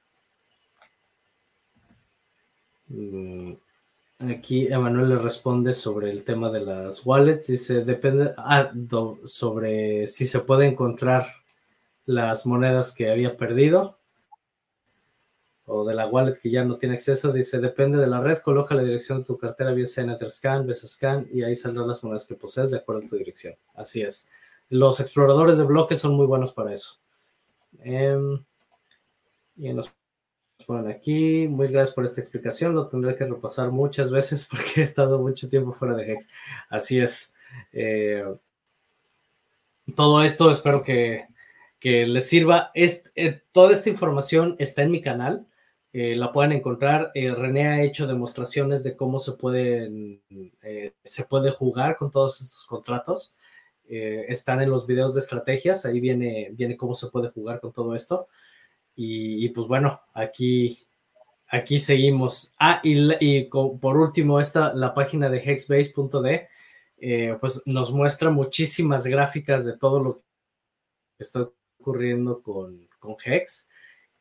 Mm, aquí Emanuel le responde sobre el tema de las wallets. Dice, depende ah, sobre si se puede encontrar las monedas que había perdido o de la wallet que ya no tiene acceso, dice, depende de la red, coloca la dirección de tu cartera vía Etherscan, Scan y ahí saldrán las monedas que posees de acuerdo a tu dirección. Así es. Los exploradores de bloques son muy buenos para eso. Em, y nos ponen aquí, muy gracias por esta explicación, lo tendré que repasar muchas veces porque he estado mucho tiempo fuera de Hex. Así es. Eh, todo esto espero que, les sirva. Eh, toda esta información está en mi canal. Eh, la pueden encontrar. Eh, René ha hecho demostraciones de cómo se, pueden, eh, se puede jugar con todos estos contratos. están en los videos de estrategias, ahí viene, viene cómo se puede jugar con todo esto. Y, pues bueno, aquí, aquí seguimos. Ah, y, por último, esta, la página de hexbase.de, pues nos muestra muchísimas gráficas de todo lo que está ocurriendo con, con Hex.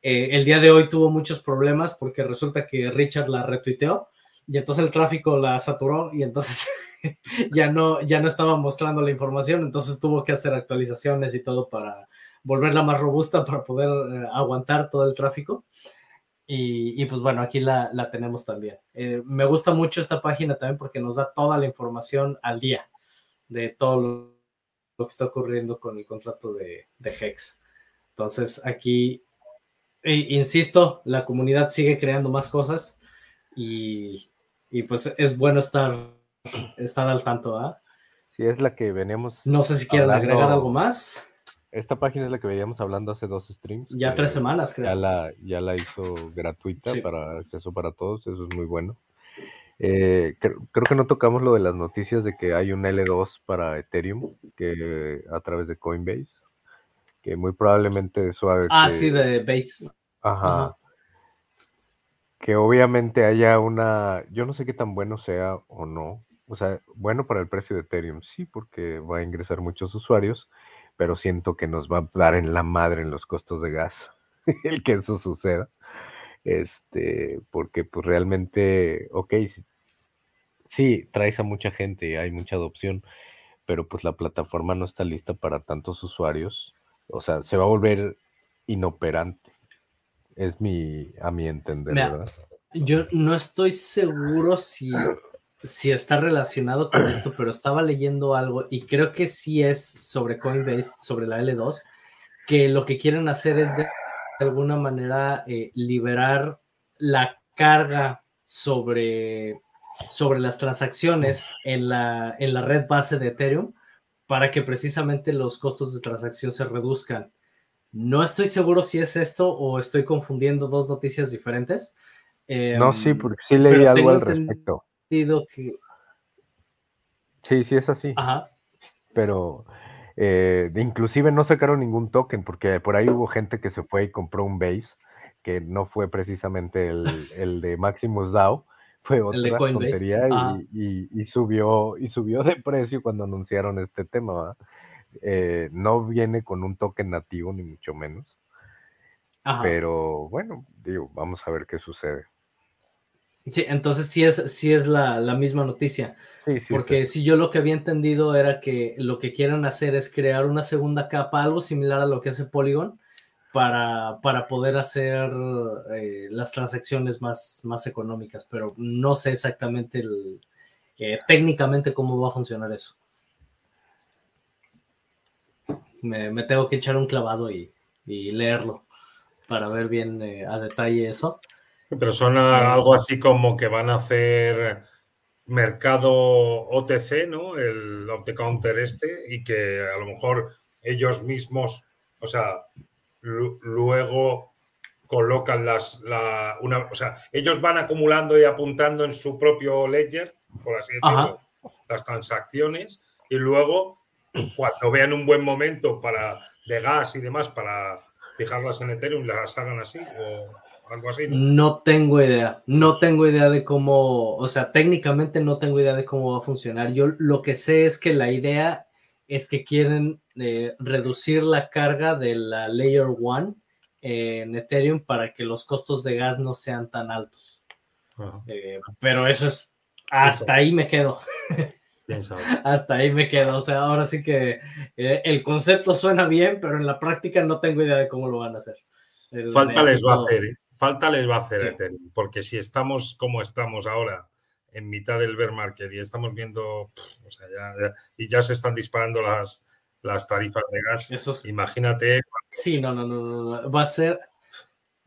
Eh, el día de hoy tuvo muchos problemas porque resulta que Richard la retuiteó y entonces el tráfico la saturó y entonces ya, no, ya no estaba mostrando la información, entonces tuvo que hacer actualizaciones y todo para volverla más robusta para poder eh, aguantar todo el tráfico. Y, pues bueno, aquí la, tenemos también. Eh, me gusta mucho esta página también porque nos da toda la información al día de todo lo, que está ocurriendo con el contrato de, de Hex. Entonces aquí insisto, la comunidad sigue creando más cosas y, pues es bueno estar, estar al tanto. ¿ah? Sí, es la que veníamos. No sé si quieren agregar algo más. Esta página es la que veníamos hablando hace dos streams. Ya tres semanas, creo. Ya la, ya la hizo gratuita para acceso para todos, eso es muy bueno. Eh, creo, que no tocamos lo de las noticias de que hay un L2 para Ethereum que a través de Coinbase, que muy probablemente haga Ah, sí, de Base. Ajá. Que obviamente haya una, yo no sé qué tan bueno sea o no, o sea, bueno para el precio de Ethereum, sí, porque va a ingresar muchos usuarios, pero siento que nos va a dar en la madre en los costos de gas el que eso suceda. Este, porque pues realmente, ok, sí, traes a mucha gente, hay mucha adopción, pero pues la plataforma no está lista para tantos usuarios. O sea, se va a volver inoperante. Es mi, a mi entender, ¿verdad? Yo no estoy seguro si, si está relacionado con esto, pero estaba leyendo algo y creo que sí es sobre Coinbase, sobre la L2, que lo que quieren hacer es de de alguna manera eh, liberar la carga sobre, sobre las transacciones en la, en la red base de Ethereum para que precisamente los costos de transacción se reduzcan. No estoy seguro si es esto o estoy confundiendo dos noticias diferentes. no, sí, em, porque sí leí algo al respecto. Que... Sí, sí es así. Ajá. Pero eh, inclusive no sacaron ningún token porque por ahí hubo gente que se fue y compró un base que no fue precisamente el, de Maximus DAO, fue otra tontería y, subió y subió de precio cuando anunciaron este tema. Eh, no viene con un token nativo ni mucho menos. Pero bueno, digo, vamos a ver qué sucede. Sí, entonces sí es, sí es la, misma noticia. porque si yo lo que había entendido era que lo que quieren hacer es crear una segunda capa, algo similar a lo que hace Polygon, para, para poder hacer eh, las transacciones más, más económicas, pero no sé exactamente el, eh, técnicamente cómo va a funcionar eso. Me, tengo que echar un clavado y, leerlo para ver bien eh, a detalle eso. Pero son algo así como que van a hacer mercado OTC, ¿no? El off the counter este, y que a lo mejor ellos mismos, o sea, luego colocan las, la, una, o sea, ellos van acumulando y apuntando en su propio ledger, por así decirlo, las transacciones, y luego, cuando vean un buen momento para de gas y demás para fijarlas en Ethereum, las hagan así, o ¿no? tengo idea, no tengo idea de cómo, o sea, técnicamente no tengo idea de cómo va a funcionar. Yo lo que sé es que la idea es que quieren eh, reducir la carga de la Layer 1 en Ethereum para que los costos de gas no sean tan altos. Eh, pero eso es, hasta ahí me quedo. hasta ahí me quedo. O sea, ahora sí que eh, el concepto suena bien, pero en la práctica no tengo idea de cómo lo van a hacer. Falta les va a hacer, falta les va a hacer Ethereum, porque si estamos como estamos ahora, en mitad del bear market y estamos viendo, y ya se están disparando las, las tarifas de gas, imagínate. Sí, no, no, no, va a ser,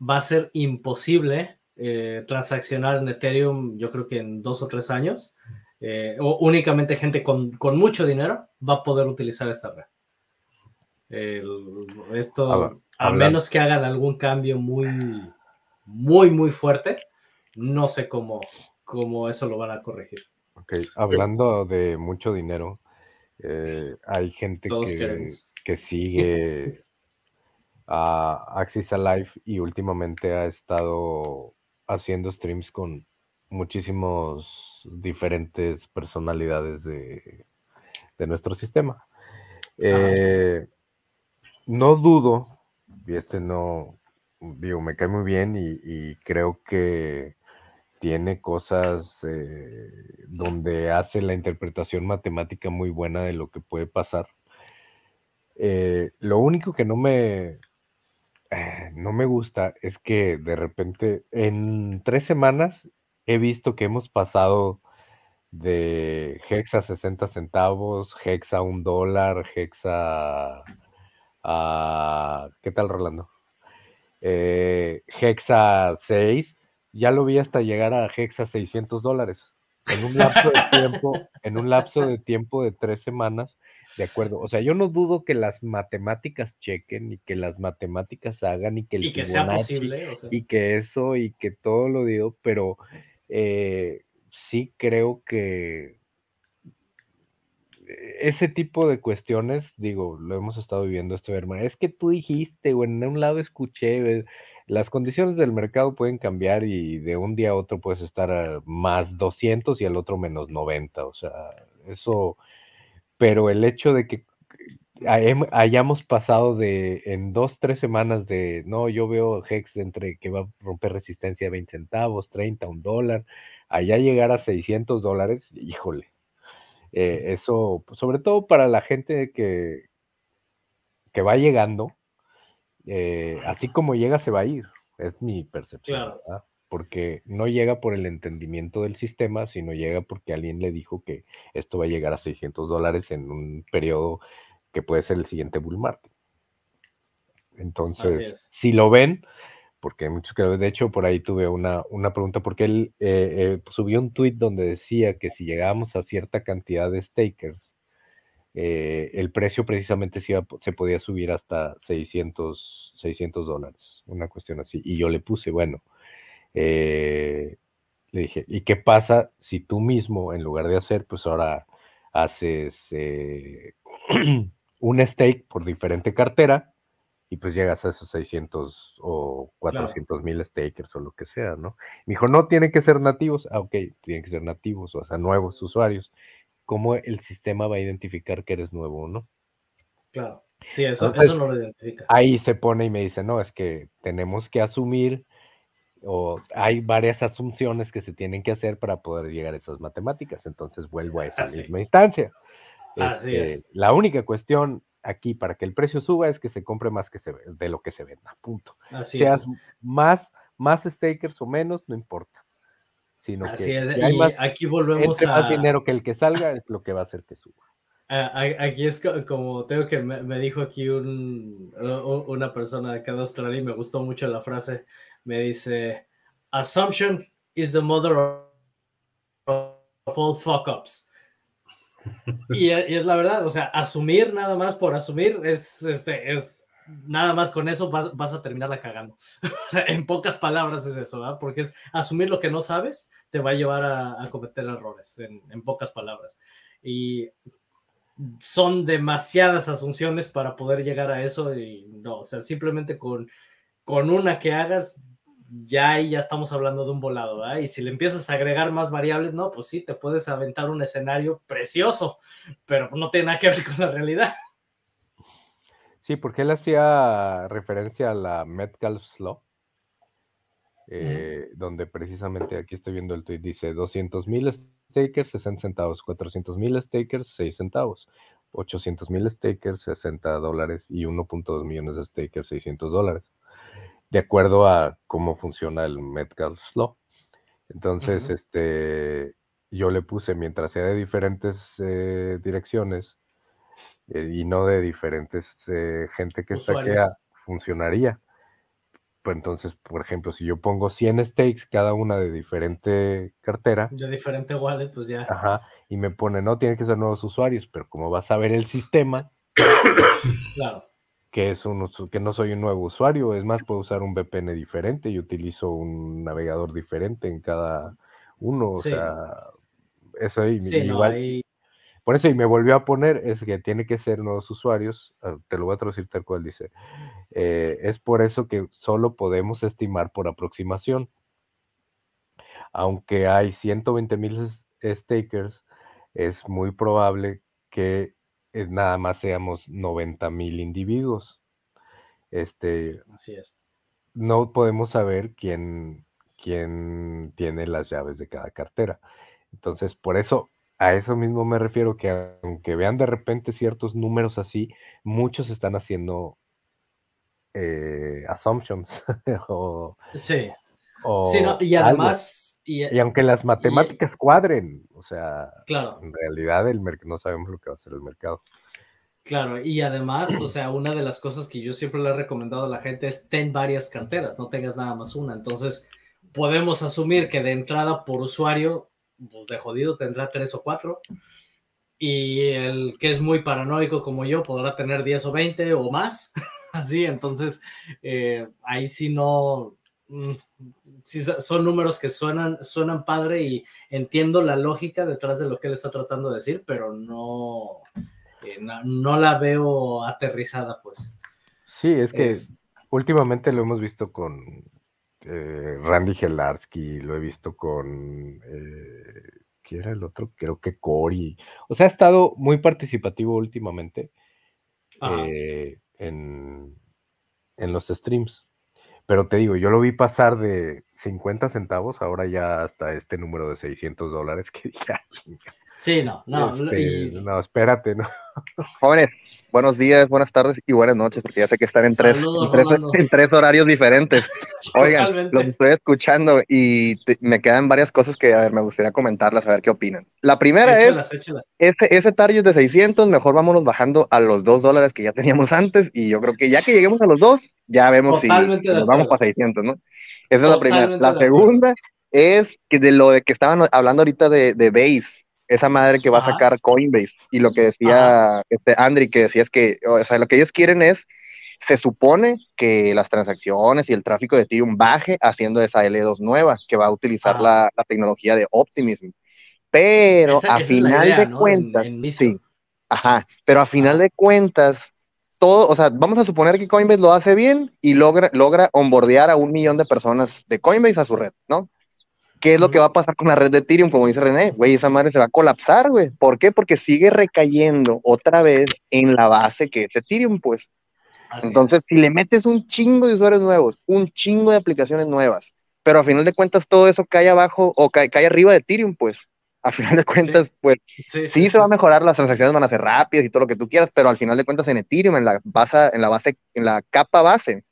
va a ser imposible eh, transaccionar en Ethereum, yo creo que en dos o tres años. Eh, o únicamente gente con, mucho dinero va a poder utilizar esta red. esto, a menos que hagan algún cambio muy, muy, muy fuerte, no sé cómo, cómo eso lo van a corregir. Ok, hablando de mucho dinero, eh, hay gente que, sigue a Axis Alive y últimamente ha estado haciendo streams con muchísimos diferentes personalidades de, nuestro sistema. Eh, no dudo, y este no, digo, me cae muy bien y, creo que tiene cosas eh, donde hace la interpretación matemática muy buena de lo que puede pasar. Eh, lo único que no me, eh, no me gusta es que de repente en tres semanas he visto que hemos pasado de Hexa 60 centavos, Hexa un dólar, Hexa a... ¿Qué tal, Rolando? Eh, Hexa 6, ya lo vi hasta llegar a Hexa 600 dólares. En un lapso de tiempo, en un lapso de tiempo de tres semanas, de acuerdo. O sea, yo no dudo que las matemáticas chequen y que las matemáticas hagan y que el sea posible. Y que eso y que todo lo digo, pero eh, sí creo que ese tipo de cuestiones, digo, lo hemos estado viviendo este verma, es que tú dijiste, o en un lado escuché, las condiciones del mercado pueden cambiar y de un día a otro puedes estar a más 200 y al otro menos 90, o sea, eso, pero el hecho de que hayamos pasado de en dos, tres semanas de, no, yo veo Hex entre que va a romper resistencia a 20 centavos, 30, un dólar, allá llegar a 600 dólares, híjole, eh, eso, pues, sobre todo para la gente que, que va llegando, eh, así como llega se va a ir, es mi percepción, porque no llega por el entendimiento del sistema, sino llega porque alguien le dijo que esto va a llegar a 600 dólares en un periodo que puede ser el siguiente bull market. Entonces, si lo ven, porque muchos que, de hecho, por ahí tuve una, una pregunta, porque él eh, eh, subió un tweet donde decía que si llegábamos a cierta cantidad de stakers, eh, el precio precisamente se, se, podía subir hasta 600, 600 dólares, una cuestión así. Y yo le puse, bueno, le dije, ¿y qué pasa si tú mismo, en lugar de hacer, pues ahora haces un stake por diferente cartera y pues llegas a esos 600 o 400 mil stakers o lo que sea, ¿no? Me dijo, no, tienen que ser nativos. Ah, ok, tienen que ser nativos, o sea, nuevos usuarios. ¿Cómo el sistema va a identificar que eres nuevo o no? Claro, sí, eso, eso no lo identifica. Ahí se pone y me dice, no, es que tenemos que asumir, o hay varias asunciones que se tienen que hacer para poder llegar a esas matemáticas. Entonces vuelvo a esa misma instancia. Así es. Este, la única cuestión aquí para que el precio suba es que se compre más que se, de lo que se venda, punto. Así Seas más, más stakers o menos, no importa. Sino Así que es. y aquí volvemos a... más dinero que el que salga es lo que va a hacer que suba. Aquí es como tengo que me, dijo aquí un, una persona de cada Australia y me gustó mucho la frase. Me dice: Assumption is the mother of all fuck ups. Y, es la verdad, o sea, asumir nada más por asumir es, este, es nada más con eso vas, vas a terminarla cagando. O sea, en pocas palabras es eso, ¿verdad? Porque es asumir lo que no sabes te va a llevar a, a cometer errores, en, en, pocas palabras. Y son demasiadas asunciones para poder llegar a eso y no, o sea, simplemente con, con una que hagas ya ahí ya estamos hablando de un volado, ¿verdad? Y si le empiezas a agregar más variables, no, pues sí, te puedes aventar un escenario precioso, pero no tiene nada que ver con la realidad. Sí, porque él hacía referencia a la Metcalfe's Law, eh, donde precisamente aquí estoy viendo el tweet, dice 200 mil stakers, 60 centavos, 400 mil stakers, 6 centavos, 800 mil stakers, 60 dólares y 1.2 millones de stakers, 600 dólares de acuerdo a cómo funciona el Metcalfe's Law. Entonces, este, yo le puse, mientras sea de diferentes eh, direcciones eh, y no de diferentes eh, gente que que funcionaría. Pues entonces, por ejemplo, si yo pongo 100 stakes, cada una de diferente cartera. De diferente wallet, pues ya. Ajá, y me pone, no, tiene que ser nuevos usuarios, pero como vas a ver el sistema. claro que, es un, que no soy un nuevo usuario, es más, puedo usar un VPN diferente y utilizo un navegador diferente en cada uno, o sea, eso ahí, igual. Por eso, y me volvió a poner, es que tiene que ser nuevos usuarios, ah, te lo voy a traducir tal cual dice, eh, es por eso que solo podemos estimar por aproximación. Aunque hay 120 mil stakers, es muy probable que nada más seamos 90 mil individuos. Este, Así es. No podemos saber quién, quién tiene las llaves de cada cartera. Entonces, por eso, a eso mismo me refiero que aunque vean de repente ciertos números así, muchos están haciendo eh, assumptions. sí. Y además. Y, aunque las matemáticas cuadren, o sea, claro. en realidad el no sabemos lo que va a hacer el mercado. Claro, y además, o sea, una de las cosas que yo siempre le he recomendado a la gente es ten varias carteras, no tengas nada más una. Entonces, podemos asumir que de entrada por usuario, pues, de jodido tendrá tres o cuatro. Y el que es muy paranoico como yo podrá tener 10 o 20 o más. Así, entonces, eh, ahí sí no, sí, son números que suenan, suenan padre y entiendo la lógica detrás de lo que él está tratando de decir, pero no, eh, no, la veo aterrizada, pues. Sí, es que últimamente lo hemos visto con eh, Randy Gelarsky, lo he visto con... Eh, ¿Quién era el otro? Creo que Cory. O sea, ha estado muy participativo últimamente en, en los streams. Pero te digo, yo lo vi pasar de 50 centavos, ahora ya hasta este número de 600 dólares que dije, ah, Sí, no, no. Este, no, espérate, ¿no? Jóvenes, buenos días, buenas tardes y buenas noches, porque ya sé que están en tres, en tres, horarios diferentes. Oigan, los estoy escuchando y me quedan varias cosas que a ver, me gustaría comentarlas, a ver qué opinan. La primera es, Ese, ese target de 600, mejor vámonos bajando a los 2 dólares que ya teníamos antes y yo creo que ya que lleguemos a los 2, ya vemos si nos vamos para 600, ¿no? Esa es la primera. La segunda es que de lo de que estaban hablando ahorita de, de Base, esa madre que va a sacar Coinbase. Y lo que decía este Andri, que decía es que, o sea, lo que ellos quieren es, se supone que las transacciones y el tráfico de Ethereum baje haciendo esa L2 nueva, que va a utilizar la, tecnología de Optimism. Pero a final de cuentas, sí, ajá, pero a final de cuentas, todo, o sea, vamos a suponer que Coinbase lo hace bien y logra, logra onboardear a un millón de personas de Coinbase a su red, ¿no? ¿Qué es lo que va a pasar con la red de Ethereum? Como dice René, güey, esa madre se va a colapsar, güey. ¿Por qué? Porque sigue recayendo otra vez en la base que es Ethereum, pues. Entonces, si le metes un chingo de usuarios nuevos, un chingo de aplicaciones nuevas, pero a final de cuentas todo eso cae abajo o cae, cae arriba de Ethereum, pues. A final de cuentas, pues sí, se va a mejorar, las transacciones van a ser rápidas y todo lo que tú quieras, pero al final de cuentas en Ethereum, en la base, en la base, en la capa base,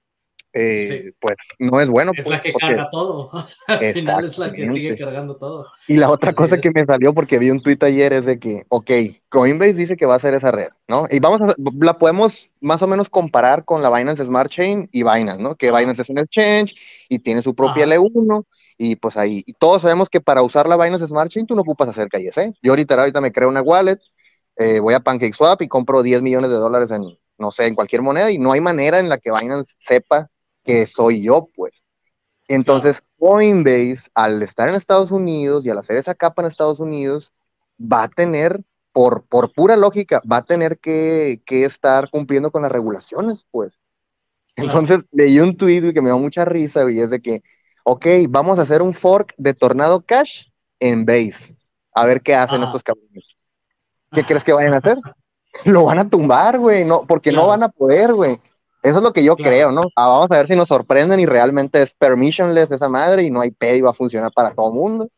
eh, pues no es bueno. Es la pues, que carga todo. al final es la que sigue cargando todo. Y la otra cosa que me salió porque vi un tweet ayer es de que, ok, Coinbase dice que va a ser esa red, ¿no? Y vamos a, la podemos más o menos comparar con la Binance Smart Chain y Binance, ¿no? Que Binance es un exchange y tiene su propia L1 y pues ahí, y todos sabemos que para usar la Binance Smart Chain tú no ocupas hacer calles, ¿eh? Yo ahorita, ahorita me creo una wallet, eh, voy a PancakeSwap y compro 10 millones de dólares en, no sé, en cualquier moneda y no hay manera en la que Binance sepa que soy yo, pues. Entonces, Coinbase, al estar en Estados Unidos y al hacer esa capa en Estados Unidos, va a tener, por, por pura lógica, va a tener que, estar cumpliendo con las regulaciones, pues. Entonces, leí un tweet que me dio mucha risa, y es de que, ok, vamos a hacer un fork de Tornado Cash en Base. A ver qué hacen estos cabrones. ¿Qué crees que vayan a hacer? Lo van a tumbar, güey, no, porque no van a poder, güey. Eso es lo que yo creo, ¿no? Ah, vamos a ver si nos sorprenden y realmente es permissionless esa madre y no hay pay y va a funcionar para todo el mundo.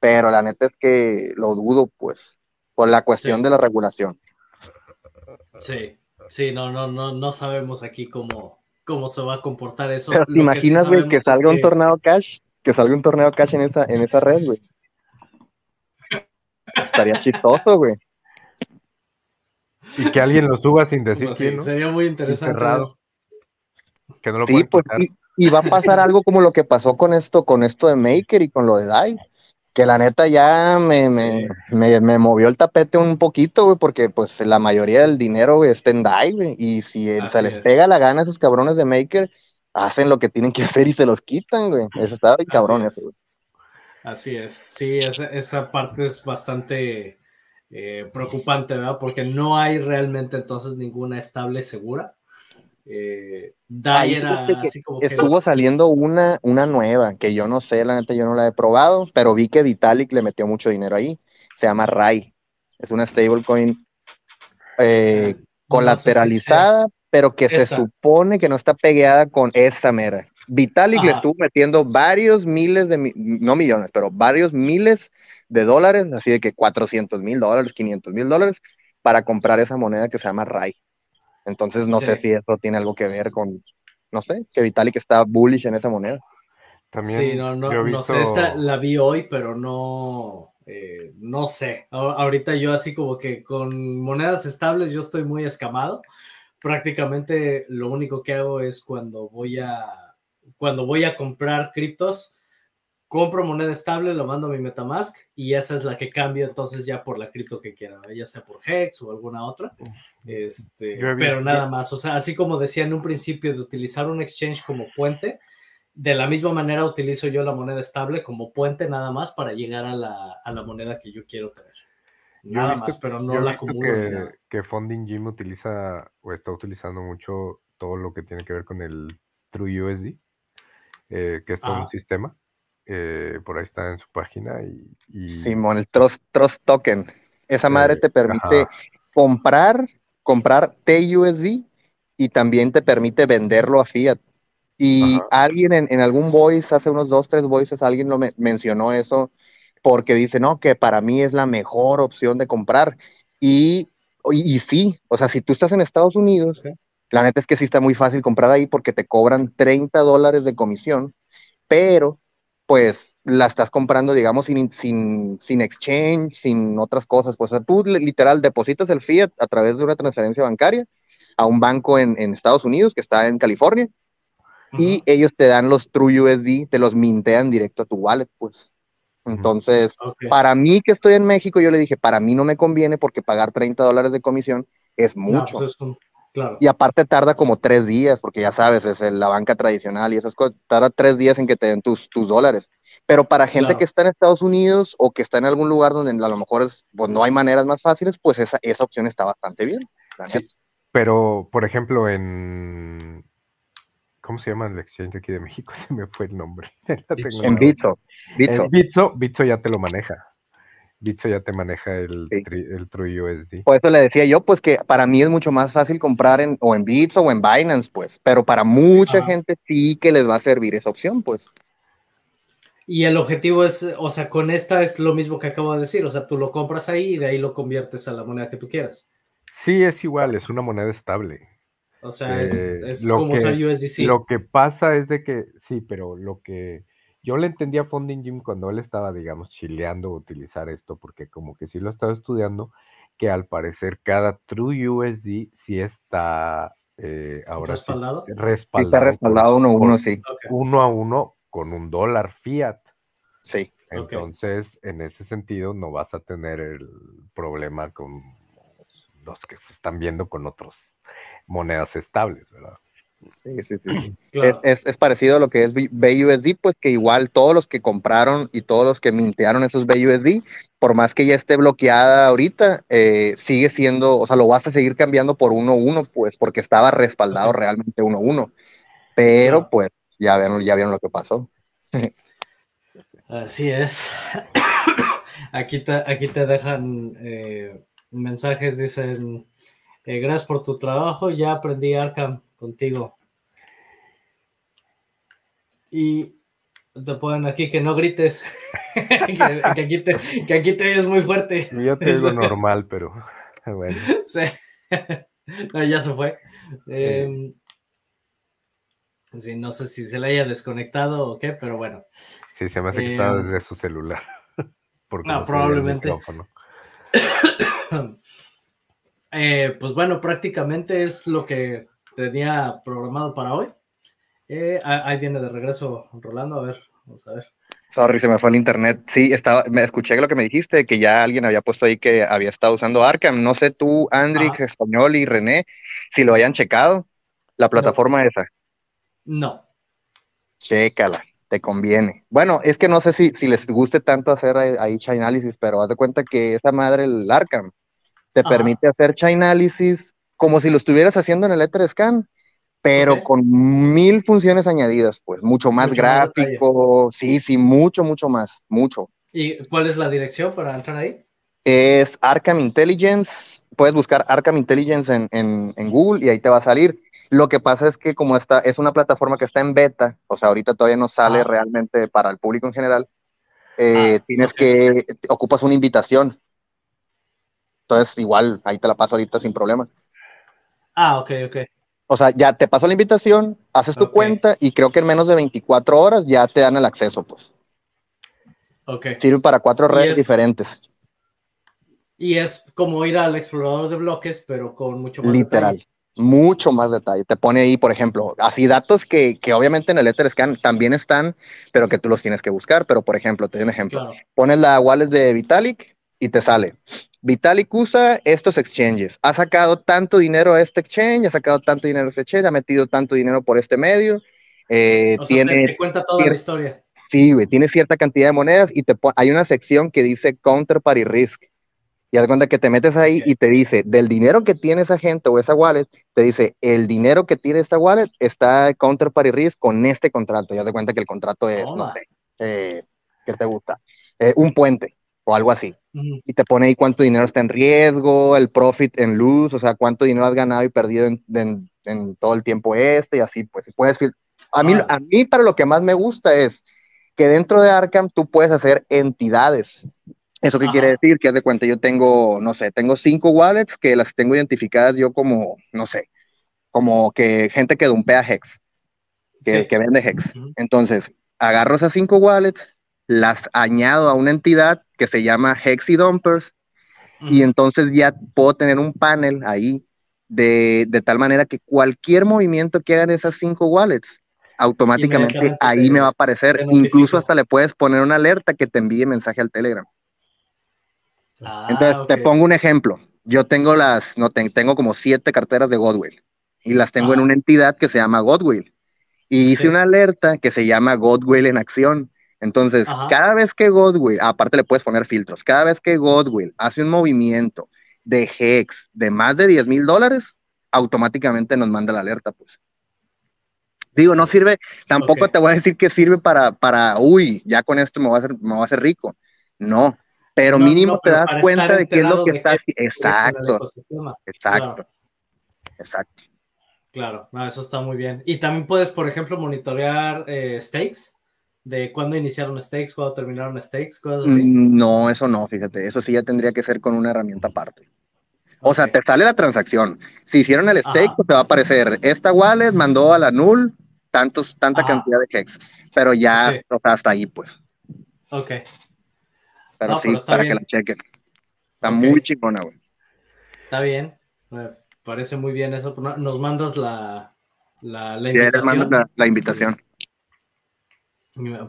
Pero la neta es que lo dudo, pues, por la cuestión de la regulación. Sí, sí, no, no, no, no sabemos aquí cómo, cómo se va a comportar eso. Pero te imaginas, güey, que, salga un torneo cash, que salga un torneo cash en esa, en esa red, güey. Estaría chistoso, güey. Y que alguien lo suba sin decir pues quién, ¿no? Sería muy interesante sí, pues y, va a pasar algo como lo que pasó con esto, con esto de Maker y con lo de DAI, que la neta ya me, me, movió el tapete un poquito, güey, porque pues la mayoría del dinero está en DAI, güey, y si se les pega la gana a esos cabrones de Maker, hacen lo que tienen que hacer y se los quitan, güey. Eso está bien cabrón, güey. Así es, sí, esa, esa parte es bastante eh, preocupante, ¿verdad? Porque no hay realmente entonces ninguna estable segura. Eh, estuvo saliendo una, una nueva que yo no sé, la neta yo no la he probado, pero vi que Vitalik le metió mucho dinero ahí. Se llama RAI. Es una stablecoin eh, colateralizada, pero que se supone que no está pegueada con esta mera. Vitalik le estuvo metiendo varios miles de, no millones, pero varios miles de dólares, así de que 400 mil dólares, 500 mil dólares, para comprar esa moneda que se llama RAI. Entonces no sé si eso tiene algo que ver con, no sé, que Vitalik está bullish en esa moneda. También sí, no, no, no sé, esta la vi hoy, pero no, eh, no sé. Ahorita yo así como que con monedas estables yo estoy muy escamado. Prácticamente lo único que hago es cuando voy a, cuando voy a comprar criptos, compro moneda estable, lo mando a mi Metamask y esa es la que cambio entonces ya por la cripto que quiera, ya sea por Hex o alguna otra. Este, pero nada más, o sea, así como decía en un principio de utilizar un exchange como puente, de la misma manera utilizo yo la moneda estable como puente nada más para llegar a la, a la moneda que yo quiero tener. Nada más, pero no la acumulo. Que, que Funding Gym utiliza o está utilizando mucho todo lo que tiene que ver con el TrueUSD, eh, que es todo un sistema. Eh, por ahí está en su página. Y, Simón, el Trust, Trust Token. Esa madre te permite comprar, comprar TUSD y también te permite venderlo a Fiat. Y alguien en, algún voice, hace unos dos, tres voices, alguien lo mencionó eso porque dice, no, que para mí es la mejor opción de comprar. Y, y, sí, o sea, si tú estás en Estados Unidos, la neta es que sí está muy fácil comprar ahí porque te cobran 30 dólares de comisión, pero pues la estás comprando, digamos, sin, sin, sin exchange, sin otras cosas. Pues o sea, tú literal depositas el fiat a través de una transferencia bancaria a un banco en, en Estados Unidos que está en California y ellos te dan los True USD, te los mintean directo a tu wallet, pues. Entonces, para mí que estoy en México, yo le dije, para mí no me conviene porque pagar 30 dólares de comisión es mucho. Pues claro. Y aparte tarda como tres días, porque ya sabes, es la banca tradicional y esas cosas, tarda tres días en que te den tus, tus dólares. Pero para gente que está en Estados Unidos o que está en algún lugar donde a lo mejor es, pues, no hay maneras más fáciles, pues esa, esa opción está bastante bien. pero, por ejemplo, en, ¿Cómo se llama el exchange aquí de México? Se me fue el nombre. en Bitso. Bitso. Bitso. ya te lo maneja. Bitso ya te maneja el, el True USD. Por eso le decía yo, pues que para mí es mucho más fácil comprar en, o en Bitso o en Binance, pues. Pero para mucha gente sí que les va a servir esa opción, pues. Y el objetivo es, o sea, con esta es lo mismo que acabo de decir, o sea, tú lo compras ahí y de ahí lo conviertes a la moneda que tú quieras. Sí, es igual, es una moneda estable. O sea, es, eh, como usar USDC. Lo que pasa es de que, sí, pero lo que yo le entendía a Funding Jim cuando él estaba, digamos, chileando utilizar esto, porque como que sí lo estaba estudiando, que al parecer cada True USD sí está eh, ahora respaldado. respaldado. está respaldado uno a uno, sí. Uno a uno con un dólar fiat. Sí. Entonces, en ese sentido, no vas a tener el problema con los que se están viendo con otros monedas estables, ¿verdad? Sí, sí, sí. Es, parecido a lo que es BUSD, pues que igual todos los que compraron y todos los que mintearon esos BUSD, por más que ya esté bloqueada ahorita, eh, sigue siendo, o sea, lo vas a seguir cambiando por 1-1, pues porque estaba respaldado realmente 1-1. Pero pues ya vieron, ya vieron lo que pasó. Así es. Aquí te, aquí te dejan eh, mensajes, dicen eh, gracias por tu trabajo. Ya aprendí Arkham contigo. Y te ponen aquí que no grites. que, aquí te, que aquí te muy fuerte. Yo te digo normal, pero bueno. Sí. ya se fue. Em, sí, no sé si se le haya desconectado o qué, pero bueno. Sí, se me hace que estaba em, desde su celular. no, probablemente. Eh, pues bueno, prácticamente es lo que tenía programado para hoy. Eh, ahí viene de regreso Rolando, a ver, vamos a ver. Sorry, se me fue el internet. Sí, estaba, me escuché lo que me dijiste, que ya alguien había puesto ahí que había estado usando Arkham. No sé tú, Andrix, Español y René, si lo hayan checado, la plataforma esa. No. Chécala, te conviene. Bueno, es que no sé si, si les guste tanto hacer ahí análisis, pero haz de cuenta que esa madre, el Arkham, te permite hacer Chainalysis como si lo estuvieras haciendo en el Etherscan, pero con mil funciones añadidas, pues mucho más gráfico, sí, sí, mucho, mucho más, mucho. ¿Y cuál es la dirección para entrar ahí? Es Arkham Intelligence, puedes buscar Arkham Intelligence en, Google y ahí te va a salir. Lo que pasa es que como esta es una plataforma que está en beta, o sea, ahorita todavía no sale ah. realmente para el público en general, eh, ah, tienes que, ocupas una invitación entonces, igual, ahí te la paso ahorita sin problema. Ah, ok, ok. O sea, ya te paso la invitación, haces tu cuenta y creo que en menos de 24 horas ya te dan el acceso, pues. Ok. Sirve para cuatro redes diferentes. Y es como ir al explorador de bloques, pero con mucho más Literal. Mucho más detalle. Te pone ahí, por ejemplo, así datos que, que obviamente en el Etherscan también están, pero que tú los tienes que buscar. Pero, por ejemplo, te doy un ejemplo. Pones la wallet de Vitalik y te sale Vitalik usa estos exchanges, ha sacado tanto dinero a este exchange, ha sacado tanto dinero a este exchange, ha metido tanto dinero por este medio, Eh, tiene, te, cuenta toda la historia. Sí, güey, tiene cierta cantidad de monedas y te hay una sección que dice Counterparty Risk. Y haz cuenta que te metes ahí y te dice, del dinero que tiene esa gente o esa wallet, te dice, el dinero que tiene esta wallet está Counterparty Risk con este contrato. Ya te cuenta que el contrato es, no sé, eh, ¿qué te gusta? Eh, un puente o algo así. Y te pone ahí cuánto dinero está en riesgo, el profit en luz, o sea, cuánto dinero has ganado y perdido en, en, todo el tiempo este y así, pues, puedes a mí, a mí para lo que más me gusta es que dentro de Arkham tú puedes hacer entidades. ¿Eso qué quiere decir? Que haz de cuenta, yo tengo, no sé, tengo cinco wallets que las tengo identificadas yo como, no sé, como que gente que dumpea Hex, que, que vende Hex. Entonces, agarro esas cinco wallets, las añado a una entidad que se llama Hexy Dumpers, y entonces ya puedo tener un panel ahí de, de, tal manera que cualquier movimiento que hagan esas cinco wallets, automáticamente ahí me va a aparecer. Incluso hasta le puedes poner una alerta que te envíe mensaje al Telegram. Ah, entonces, te pongo un ejemplo. Yo tengo las, no tengo como siete carteras de Godwill y las tengo en una entidad que se llama Godwill. Y hice una alerta que se llama Godwill en acción. Entonces, cada vez que Godwill, aparte le puedes poner filtros, cada vez que Godwill hace un movimiento de Hex de más de 10 mil dólares, automáticamente nos manda la alerta, pues. Digo, no sirve, tampoco te voy a decir que sirve para, para, uy, ya con esto me voy a hacer, me voy a hacer rico. No, pero mínimo te das cuenta de qué es lo que está Exacto. Exacto. Exacto. Claro, eso está muy bien. Y también puedes, por ejemplo, monitorear eh, stakes de cuándo iniciaron stakes, cuándo terminaron stakes, cosas así? Mm, no, eso no, fíjate, eso sí ya tendría que ser con una herramienta aparte. O sea, te sale la transacción. Si hicieron el stake, pues te va a aparecer, esta wallet mandó a la null tantos, tanta cantidad de checks, pero ya hasta ahí, pues. Ok. Pero sí, para que la chequen. Está muy chingona, güey. Está bien, me parece muy bien eso. Pues, nos mandas la, la, la invitación. la, la invitación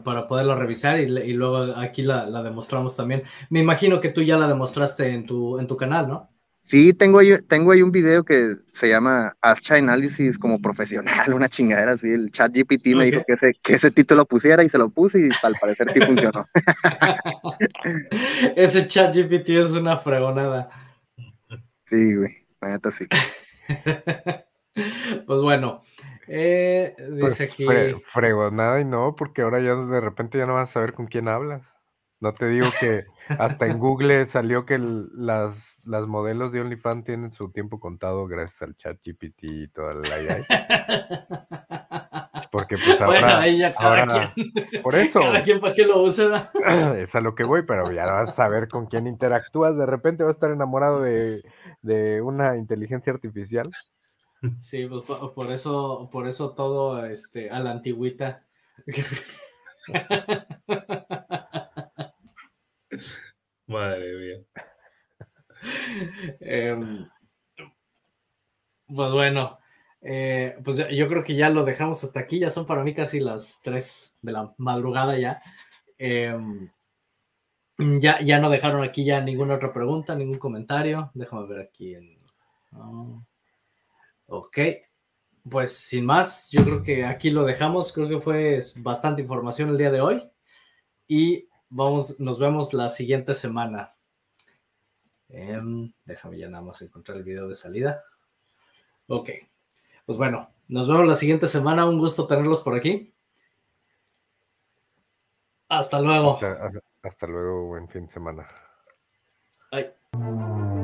para poderlo revisar y, luego aquí la, demostramos también. Me imagino que tú ya la demostraste en tu, en tu canal, ¿no? Sí, tengo ahí, tengo ahí un video que se llama Archa Analysis como profesional, una chingadera así. El chat GPT me dijo que ese, que ese título pusiera y se lo puse y al parecer sí funcionó. ese chat GPT es una fregonada. Sí, güey, la neta sí. pues bueno, eh, pues, dice aquí. nada y no, porque ahora ya de repente ya no vas a saber con quién hablas. No te digo que hasta en Google salió que las, las modelos de OnlyFans tienen su tiempo contado gracias al chat GPT y toda la AI. Porque pues ahora, bueno, ahí ya cada quien. Por eso. Cada quien para que lo use. Es a lo que voy, pero ya vas a saber con quién interactúas. De repente vas a estar enamorado de, de una inteligencia artificial. Sí, pues por eso, por eso todo este, a la antigüita. Madre mía. Em, pues bueno, eh, pues yo creo que ya lo dejamos hasta aquí, ya son para mí casi las 3 de la madrugada ya. Em, ya, ya no dejaron aquí ya ninguna otra pregunta, ningún comentario. Déjame ver aquí en... Ok, pues sin más, yo creo que aquí lo dejamos. Creo que fue bastante información el día de hoy. Y vamos, nos vemos la siguiente semana. Em, déjame ya nada más encontrar el video de salida. Ok, pues bueno, nos vemos la siguiente semana. Un gusto tenerlos por aquí. Hasta luego. Hasta, hasta luego, buen fin de semana. Bye.